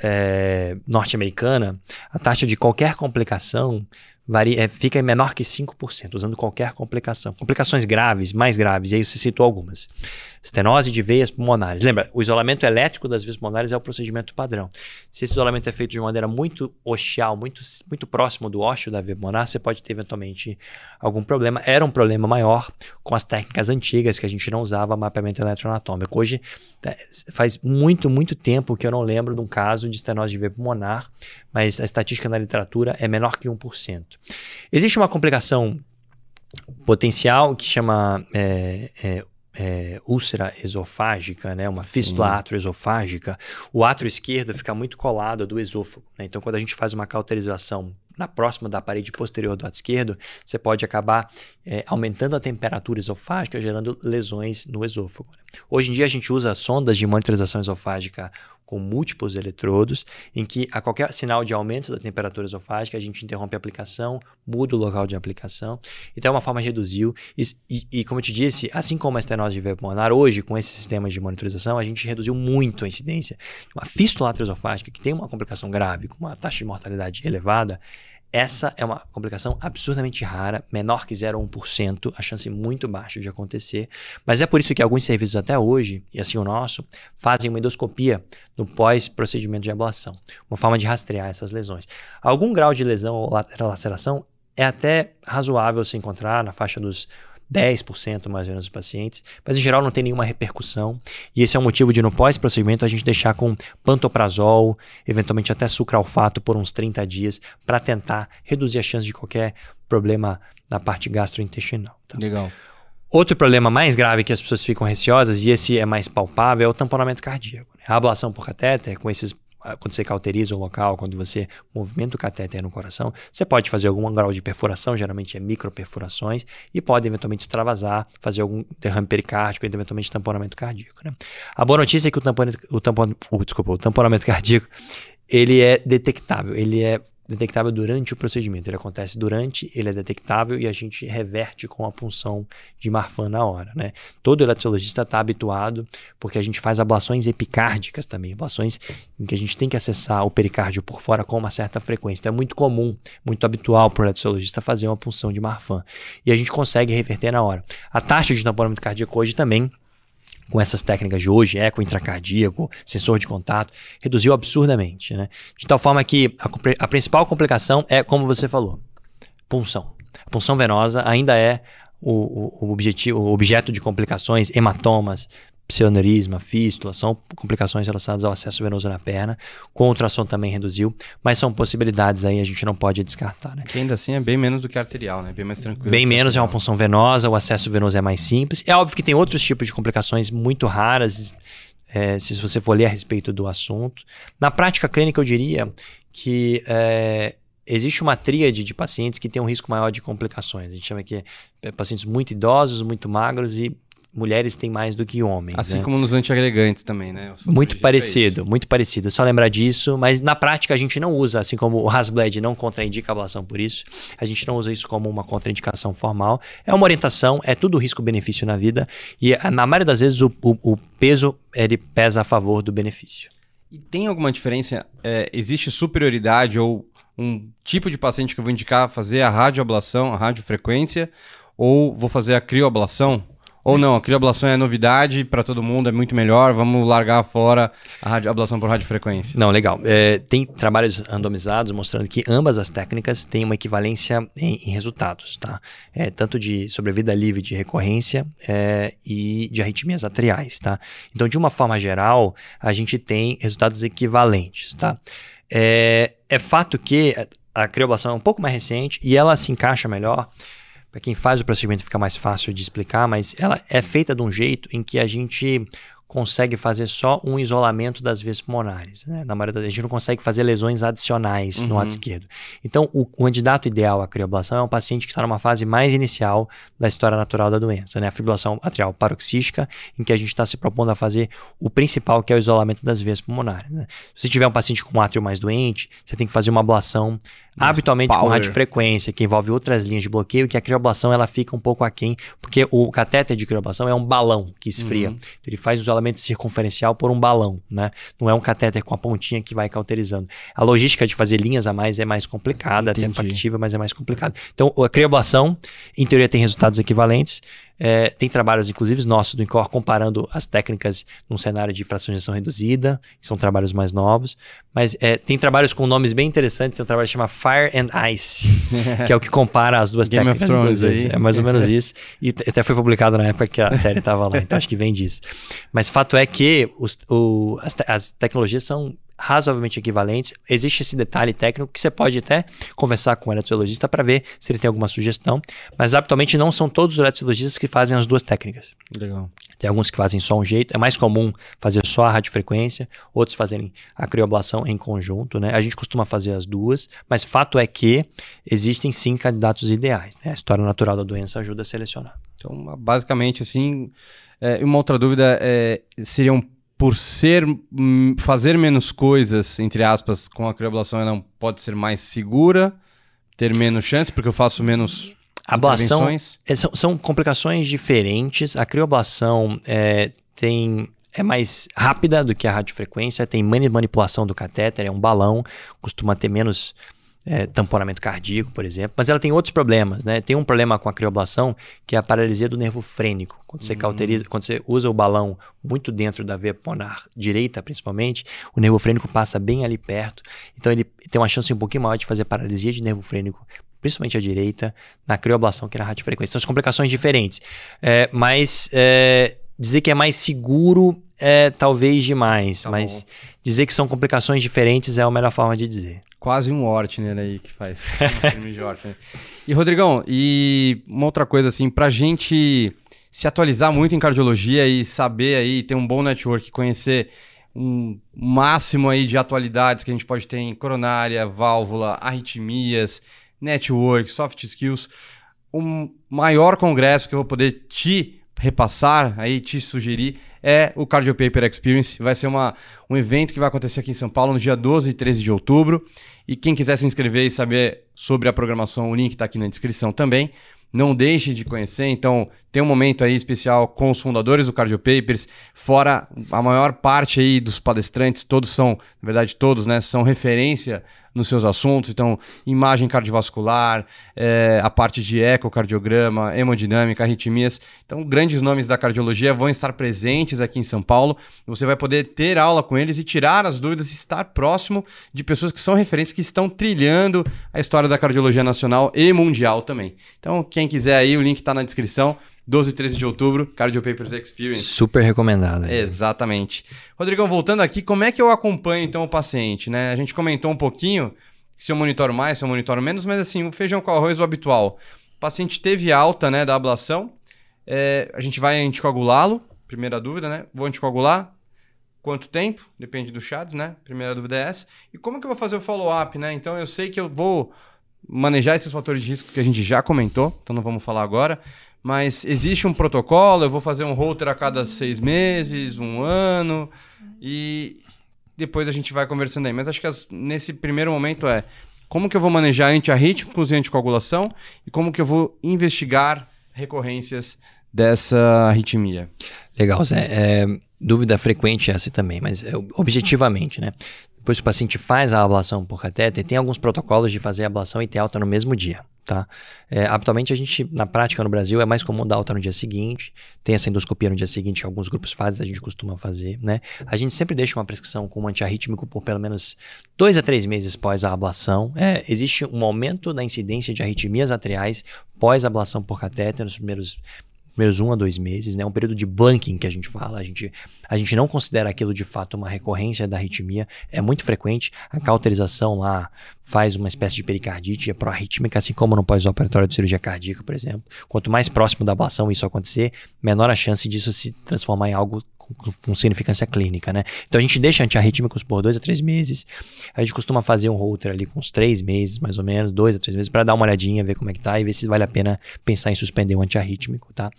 é, norte-americana, a taxa de qualquer complicação varia, é, fica menor que 5%, usando qualquer complicação. Complicações graves, mais graves, e aí você citou algumas. Estenose de veias pulmonares. Lembra, o isolamento elétrico das veias pulmonares é o procedimento padrão. Se esse isolamento é feito de maneira muito ostial, muito, muito próximo do ósseo da veia pulmonar, você pode ter eventualmente algum problema. Era um problema maior com as técnicas antigas que a gente não usava mapeamento eletroanatômico. Hoje, é, faz muito, muito tempo que eu não lembro de um caso de estenose de veia pulmonar, mas a estatística na literatura é menor que 1%. Existe uma complicação potencial que chama é, é, é, úlcera esofágica, né, uma fístula atroesofágica, o átrio esquerdo fica muito colado do esôfago. Né? Então, quando a gente faz uma cauterização na próxima da parede posterior do lado esquerdo, você pode acabar é, aumentando a temperatura esofágica, gerando lesões no esôfago. Né? Hoje em dia a gente usa sondas de monitorização esofágica com múltiplos eletrodos, em que a qualquer sinal de aumento da temperatura esofágica, a gente interrompe a aplicação, muda o local de aplicação. Então é uma forma de reduzir. E, e, e como eu te disse, assim como a estenose de veia pulmonar, hoje, com esses sistemas de monitorização, a gente reduziu muito a incidência uma fístula esofágica, que tem uma complicação grave, com uma taxa de mortalidade elevada, essa é uma complicação absurdamente rara, menor que 0,1%, a chance muito baixa de acontecer. Mas é por isso que alguns serviços até hoje, e assim o nosso, fazem uma endoscopia no pós-procedimento de ablação, uma forma de rastrear essas lesões. Algum grau de lesão ou laceração é até razoável se encontrar na faixa dos 10% mais ou menos dos pacientes, mas em geral não tem nenhuma repercussão. E esse é o motivo de no pós-procedimento a gente deixar com pantoprazol, eventualmente até sucralfato por uns 30 dias, para tentar reduzir a chance de qualquer problema na parte gastrointestinal. Tá? Legal. Outro problema mais grave que as pessoas ficam receosas, e esse é mais palpável, é o tamponamento cardíaco. A ablação por catéter, com esses quando você cauteriza o local, quando você movimenta o catéter no coração, você pode fazer algum grau de perfuração, geralmente é microperfurações, e pode eventualmente extravasar, fazer algum derrame pericárdico e eventualmente tamponamento cardíaco. Né? A boa notícia é que o, tampon, o, o, desculpa, o tamponamento cardíaco ele é detectável, ele é detectável durante o procedimento. Ele acontece durante, ele é detectável e a gente reverte com a punção de Marfan na hora, né? Todo eletrologista está habituado, porque a gente faz ablações epicárdicas também, ablações em que a gente tem que acessar o pericárdio por fora com uma certa frequência. Então é muito comum, muito habitual para o eletrologista fazer uma punção de Marfan. E a gente consegue reverter na hora. A taxa de tamponamento cardíaco hoje também com essas técnicas de hoje, eco intracardíaco, sensor de contato, reduziu absurdamente, né? De tal forma que a, a principal complicação é, como você falou, punção. A punção venosa ainda é o, o, objetivo, o objeto de complicações, hematomas, pseudonerisma, fístula, são complicações relacionadas ao acesso venoso na perna. Com ultrassom também reduziu, mas são possibilidades aí, a gente não pode descartar, né? Que ainda assim é bem menos do que arterial, né? Bem mais tranquilo. Bem menos, é uma punção venosa, o acesso venoso é mais simples. É óbvio que tem outros tipos de complicações muito raras, é, se você for ler a respeito do assunto. Na prática clínica, eu diria que é, existe uma tríade de pacientes que tem um risco maior de complicações. A gente chama aqui é, pacientes muito idosos, muito magros e mulheres têm mais do que homens. Assim né? como nos antiagregantes também, né? Muito parecido, é muito parecido. Só lembrar disso, mas na prática a gente não usa, assim como o Hasbled não contraindica a ablação por isso, a gente não usa isso como uma contraindicação formal. É uma orientação, é tudo risco-benefício na vida e na maioria das vezes o, o, o peso ele pesa a favor do benefício. E tem alguma diferença? É, existe superioridade ou um tipo de paciente que eu vou indicar fazer a radioablação, a radiofrequência, ou vou fazer a crioablação? Ou não, a crioablação é novidade para todo mundo, é muito melhor, vamos largar fora a radio, ablação por radiofrequência. Não, legal. É, tem trabalhos randomizados mostrando que ambas as técnicas têm uma equivalência em, em resultados, tá? É, tanto de sobrevida livre de recorrência é, e de arritmias atriais, tá? Então, de uma forma geral, a gente tem resultados equivalentes, tá? É, é fato que a crioblação é um pouco mais recente e ela se encaixa melhor para quem faz o procedimento fica mais fácil de explicar, mas ela é feita de um jeito em que a gente consegue fazer só um isolamento das veias pulmonares. Né? Na maioria das, a gente não consegue fazer lesões adicionais uhum. no lado esquerdo. Então, o, o, candidato ideal à crioblação é um paciente que está numa fase mais inicial da história natural da doença, né? a fibrilação atrial paroxística, em que a gente está se propondo a fazer o principal, que é o isolamento das veias pulmonares. Né? Se tiver um paciente com um átrio mais doente, você tem que fazer uma ablação habitualmente power. com radiofrequência, que envolve outras linhas de bloqueio, que a crioblação ela fica um pouco aquém, porque o catéter de crioblação é um balão que esfria. Uhum. Então, ele faz o isolamento circunferencial por um balão, né? Não é um catéter com a pontinha que vai cauterizando. A logística de fazer linhas a mais é mais complicada, Entendi. até factível, mas é mais complicado. Então, a crioblação, em teoria, tem resultados equivalentes. É, tem trabalhos, inclusive nossos do INCOR, comparando as técnicas num cenário de fração de injeção reduzida, que são trabalhos mais novos. Mas é, tem trabalhos com nomes bem interessantes. Tem um trabalho que chama Fire and Ice, que é o que compara as duas Game técnicas. Of Thrones aí. É mais ou menos isso. E até foi publicado na época que a série estava lá, então acho que vem disso. Mas fato é que os, o, as, as tecnologias são razoavelmente equivalentes. Existe esse detalhe técnico que você pode até conversar com o eletrologista para ver se ele tem alguma sugestão, mas habitualmente não são todos os eletrologistas que fazem as duas técnicas. Legal. Tem alguns que fazem só um jeito, é mais comum fazer só a radiofrequência, outros fazerem a crioblação em conjunto, né? A gente costuma fazer as duas, mas fato é que existem sim candidatos ideais, né? A história natural da doença ajuda a selecionar. Então, basicamente, assim, é, uma outra dúvida é, seriam por ser hum, fazer menos coisas, entre aspas, com a crioblação ela pode ser mais segura, ter menos chance, porque eu faço menos ablação é, são, são, complicações diferentes. A crioblação é, tem é mais rápida do que a radiofrequência, tem manipulação do catéter, é um balão, costuma ter menos é, tamponamento cardíaco, por exemplo, mas ela tem outros problemas, né? Tem um problema com a crioblação que é a paralisia do nervo frênico. Quando você uhum. cauteriza, quando você usa o balão muito dentro da veia pulmonar direita, principalmente, o nervo frênico passa bem ali perto, então ele tem uma chance um pouquinho maior de fazer paralisia de nervo frênico principalmente à direita, na crioblação, que é na radiofrequência. São as complicações diferentes. É, mas é, dizer que é mais seguro é talvez demais, tá mas bom. dizer que são complicações diferentes é a melhor forma de dizer. Quase um Ortner aí que faz E Rodrigão, e uma outra coisa assim, pra gente se atualizar muito em cardiologia e saber aí, ter um bom network, conhecer um máximo aí de atualidades que a gente pode ter em coronária, válvula, arritmias, network, soft skills, o maior congresso que eu vou poder te repassar, aí te sugerir, é o Cardio Paper Experience. Vai ser uma, um evento que vai acontecer aqui em São Paulo no dia 12 e 13 de outubro. E quem quiser se inscrever e saber sobre a programação, o link está aqui na descrição também. Não deixe de conhecer, então tem um momento aí especial com os fundadores do Cardio Papers, fora a maior parte aí dos palestrantes, todos são, na verdade todos, né, são referência nos seus assuntos. Então, imagem cardiovascular, é, a parte de ecocardiograma, hemodinâmica, arritmias. Então, grandes nomes da cardiologia vão estar presentes aqui em São Paulo. Você vai poder ter aula com eles e tirar as dúvidas estar próximo de pessoas que são referências, que estão trilhando a história da cardiologia nacional e mundial também. Então, quem quiser aí, o link está na descrição. 12 e 13 de outubro, Cardio Papers Experience. Super recomendado. Exatamente. Rodrigão, voltando aqui, como é que eu acompanho então o paciente? Né? A gente comentou um pouquinho se eu monitoro mais, se eu monitoro menos, mas assim, o feijão com arroz, o habitual. O paciente teve alta né, da ablação, é, a gente vai anticoagulá-lo, primeira dúvida, né? Vou anticoagular, quanto tempo? Depende do CHADS, né? Primeira dúvida é essa. E como que eu vou fazer o follow-up, né? Então eu sei que eu vou manejar esses fatores de risco que a gente já comentou, então não vamos falar agora, mas existe um protocolo, eu vou fazer um router a cada seis meses, um ano, e depois a gente vai conversando aí. Mas acho que as, nesse primeiro momento é como que eu vou manejar antiarrítmicos e anticoagulação e como que eu vou investigar recorrências dessa arritmia. Legal, Zé. É, dúvida frequente essa também, mas é, objetivamente, né? Depois o paciente faz a ablação por catéter, tem alguns protocolos de fazer a ablação e ter alta no mesmo dia. Tá? É, habitualmente a gente, na prática no Brasil, é mais comum dar alta no dia seguinte, tem essa endoscopia no dia seguinte, alguns grupos fazem, a gente costuma fazer, né? A gente sempre deixa uma prescrição com um antiarrítmico por pelo menos dois a três meses pós a ablação. É, existe um aumento da incidência de arritmias atriais pós ablação por catéter nos primeiros primeiros um a dois meses, né? Um período de blanking que a gente fala. A gente, a gente não considera aquilo de fato uma recorrência da arritmia. É muito frequente. A cauterização lá faz uma espécie de pericardite, é pró-arrítmica, assim como no pós-operatório de cirurgia cardíaca, por exemplo. Quanto mais próximo da ablação isso acontecer, menor a chance disso se transformar em algo com, significância clínica, né? Então a gente deixa antiarrítmicos por dois a três meses. A gente costuma fazer um holter ali com uns três meses, mais ou menos, dois a três meses, para dar uma olhadinha, ver como é que tá e ver se vale a pena pensar em suspender o antiarrítmico, tá?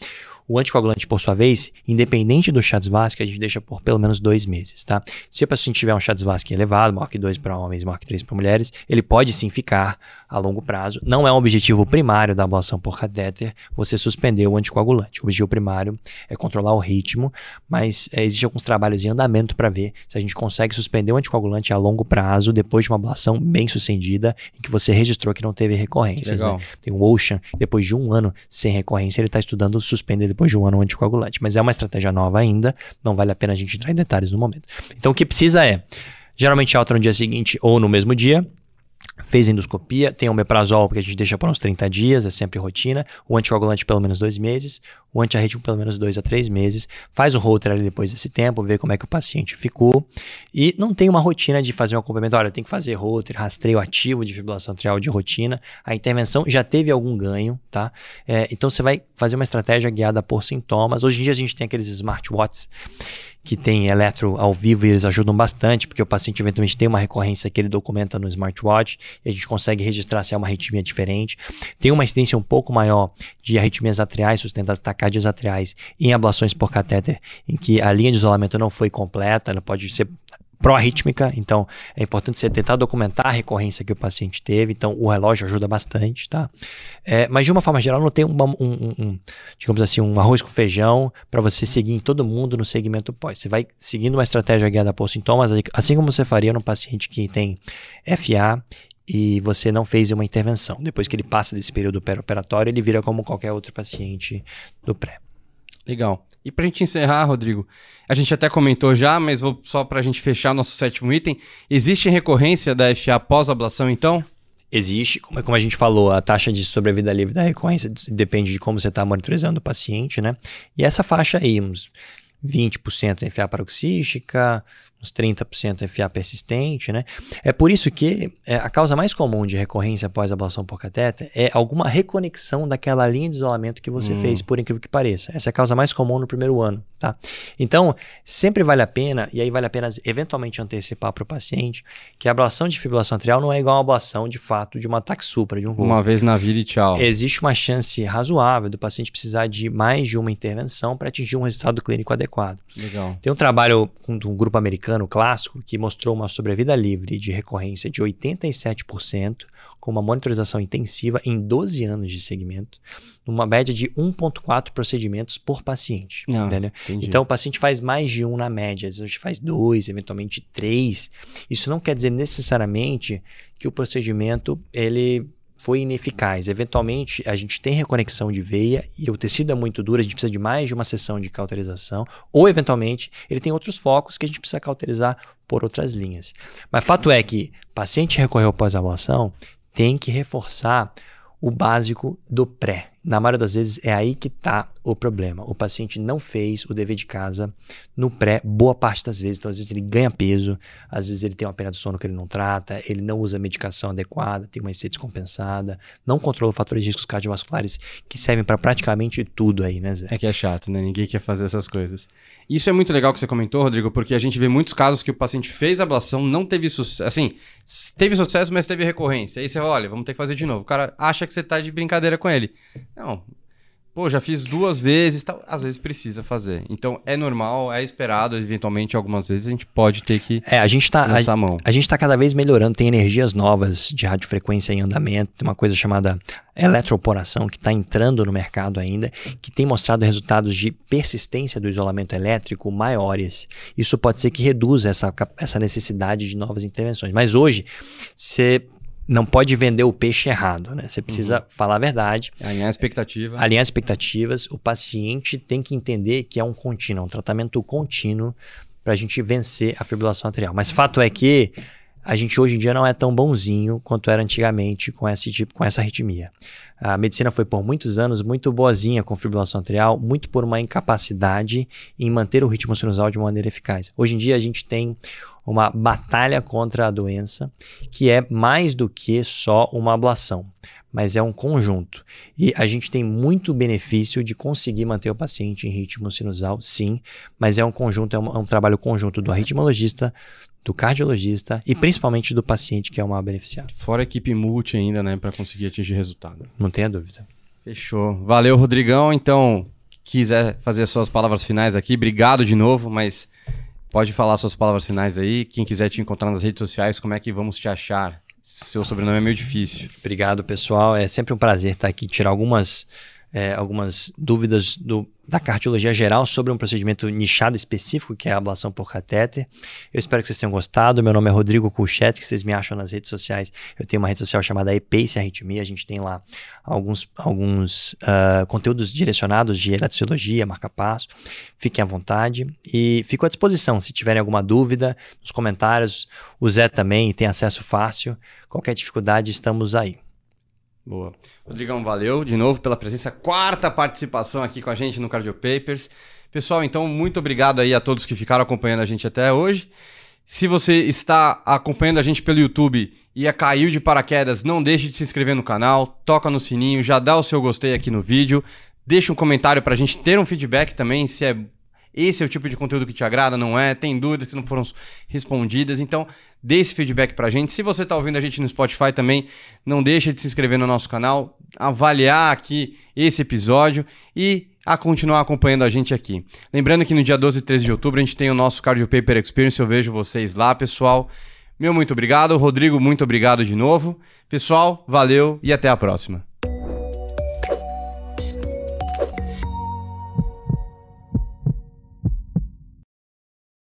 O anticoagulante, por sua vez, independente do Chatzvasc, a gente deixa por pelo menos dois meses, tá? Se o paciente tiver um Chatzvasc elevado, maior que 2 para homens, maior que 3 para mulheres, ele pode sim ficar a longo prazo. Não é um objetivo primário da ablação por catéter você suspender o anticoagulante. O objetivo primário é controlar o ritmo, mas é, existem alguns trabalhos em andamento para ver se a gente consegue suspender o anticoagulante a longo prazo depois de uma ablação bem sucedida em que você registrou que não teve recorrências. Né? Tem o Ocean, depois de um ano sem recorrência, ele está estudando suspender depois de um ano o anticoagulante. Mas é uma estratégia nova ainda, não vale a pena a gente entrar em detalhes no momento. Então o que precisa é, geralmente alta no dia seguinte ou no mesmo dia, fez endoscopia, tem o meprazol, que a gente deixa por uns 30 dias, é sempre rotina, o anticoagulante pelo menos dois meses, o antiarrítmico pelo menos dois a três meses, faz o holter ali depois desse tempo, vê como é que o paciente ficou, e não tem uma rotina de fazer um acompanhamento, olha, tem que fazer holter, rastreio ativo de fibrilação atrial de rotina, a intervenção já teve algum ganho, tá? É, então você vai fazer uma estratégia guiada por sintomas, hoje em dia a gente tem aqueles smartwatches que tem eletro ao vivo e eles ajudam bastante, porque o paciente eventualmente tem uma recorrência que ele documenta no smartwatch e a gente consegue registrar se é uma arritmia diferente. Tem uma incidência um pouco maior de arritmias atriais sustentadas, taquicardias atriais em ablações por catéter, em que a linha de isolamento não foi completa, ela pode ser pró-arrítmica, então é importante você tentar documentar a recorrência que o paciente teve, então o relógio ajuda bastante, tá? É, mas de uma forma geral não tem um, um, um digamos assim, um arroz com feijão para você seguir em todo mundo no segmento pós. Você vai seguindo uma estratégia guiada por sintomas, assim como você faria no paciente que tem FA e você não fez uma intervenção. Depois que ele passa desse período pré-operatório, ele vira como qualquer outro paciente do pré. Legal. E para a gente encerrar, Rodrigo, a gente até comentou já, mas vou só para a gente fechar nosso sétimo item. Existe recorrência da FA pós-ablação, então? Existe, como, como a gente falou, a taxa de sobrevida livre da recorrência depende de como você está monitorizando o paciente, né? E essa faixa aí, uns 20% FA paroxística, uns 30% FA persistente, né? É por isso que é, a causa mais comum de recorrência após ablação por catéter é alguma reconexão daquela linha de isolamento que você hum. fez, por incrível que pareça. Essa é a causa mais comum no primeiro ano, tá? Então, sempre vale a pena, e aí vale a pena eventualmente antecipar para o paciente, que a ablação de fibrilação atrial não é igual a ablação de fato de uma ataque supra, de um voo. Uma vez na vida e tchau. Existe uma chance razoável do paciente precisar de mais de uma intervenção para atingir um resultado clínico adequado. Legal. Tem um trabalho com um grupo americano americano clássico que mostrou uma sobrevida livre de recorrência de 87%, com uma monitorização intensiva em 12 anos de segmento, numa média de 1,4 procedimentos por paciente. Não, entendeu? Então, o paciente faz mais de um na média, às vezes a gente faz dois, eventualmente três. Isso não quer dizer necessariamente que o procedimento ele foi ineficaz. Eventualmente, a gente tem reconexão de veia e o tecido é muito duro, a gente precisa de mais de uma sessão de cauterização, ou eventualmente ele tem outros focos que a gente precisa cauterizar por outras linhas. Mas fato é que paciente recorreu pós-ablação tem que reforçar o básico do pré. Na maioria das vezes é aí que está o problema. O paciente não fez o dever de casa no pré, boa parte das vezes. Então, às vezes ele ganha peso, às vezes ele tem uma pena do sono que ele não trata, ele não usa medicação adequada, tem uma IC descompensada, não controla fatores de riscos cardiovasculares que servem para praticamente tudo aí, né, Zé? É que é chato, né? Ninguém quer fazer essas coisas. Isso é muito legal que você comentou, Rodrigo, porque a gente vê muitos casos que o paciente fez a ablação, não teve sucesso. Assim, teve sucesso, mas teve recorrência. Aí você olha, vamos ter que fazer de novo. O cara acha que você tá de brincadeira com ele. Não. Pô, já fiz duas vezes, tal. às vezes precisa fazer. Então é normal, é esperado, eventualmente algumas vezes a gente pode ter que É, a gente tá a, a mão. a gente tá cada vez melhorando, tem energias novas de radiofrequência em andamento, tem uma coisa chamada eletroporação que está entrando no mercado ainda, que tem mostrado resultados de persistência do isolamento elétrico maiores. Isso pode ser que reduza essa, essa necessidade de novas intervenções. Mas hoje, você não pode vender o peixe errado, né? Você precisa falar a verdade, Alinhar a expectativa. alinhar expectativas. O paciente tem que entender que é um contínuo, um tratamento contínuo para a gente vencer a fibrilação atrial. Mas fato é que a gente hoje em dia não é tão bonzinho quanto era antigamente com esse tipo, com essa arritmia. A medicina foi por muitos anos muito boazinha com fibrilação atrial, muito por uma incapacidade em manter o ritmo sinusal de maneira eficaz. Hoje em dia a gente tem uma batalha contra a doença que é mais do que só uma ablação, mas é um conjunto. E a gente tem muito benefício de conseguir manter o paciente em ritmo sinusal, sim, mas é um conjunto, é um, é um trabalho conjunto do arritmologista, do cardiologista e principalmente do paciente que é o maior beneficiado. Fora a equipe multi ainda, né, Pra conseguir atingir resultado. Não tenha dúvida. Fechou. Valeu, Rodrigão. Então, quiser fazer as suas palavras finais aqui, obrigado de novo, mas pode falar suas palavras finais aí. Quem quiser te encontrar nas redes sociais, como é que vamos te achar? Seu sobrenome é meio difícil. Obrigado, pessoal. É sempre um prazer estar aqui, tirar algumas, é, algumas dúvidas do, da cardiologia geral sobre um procedimento nichado específico, que é a ablação por catéter. Eu espero que vocês tenham gostado. Meu nome é Rodrigo Kulchet, que vocês me acham nas redes sociais. Eu tenho uma rede social chamada EPACE Arritmia. A gente tem lá alguns, alguns ah, conteúdos direcionados de eletrociologia, marca-passo. Fiquem à vontade e fico à disposição. Se tiverem alguma dúvida, nos comentários. O Zé também tem acesso fácil. Qualquer dificuldade, estamos aí. Boa. Rodrigão, valeu de novo pela presença. Quarta participação aqui com a gente no Cardio Papers. Pessoal, então, muito obrigado aí a todos que ficaram acompanhando a gente até hoje. Se você está acompanhando a gente pelo YouTube e caiu de paraquedas, não deixe de se inscrever no canal, toca no sininho, já dá o seu gostei aqui no vídeo, deixa um comentário para a gente ter um feedback também, se é esse é o tipo de conteúdo que te agrada, não é? Tem dúvidas que não foram respondidas, então dê esse feedback pra gente. Se você está ouvindo a gente no Spotify também, não deixa de se inscrever no nosso canal, avaliar aqui esse episódio e a continuar acompanhando a gente aqui. Lembrando que no dia 12 e 13 de outubro a gente tem o nosso Cardio Paper Experience, eu vejo vocês lá, pessoal. Meu muito obrigado, Rodrigo, muito obrigado de novo. Pessoal, valeu e até a próxima.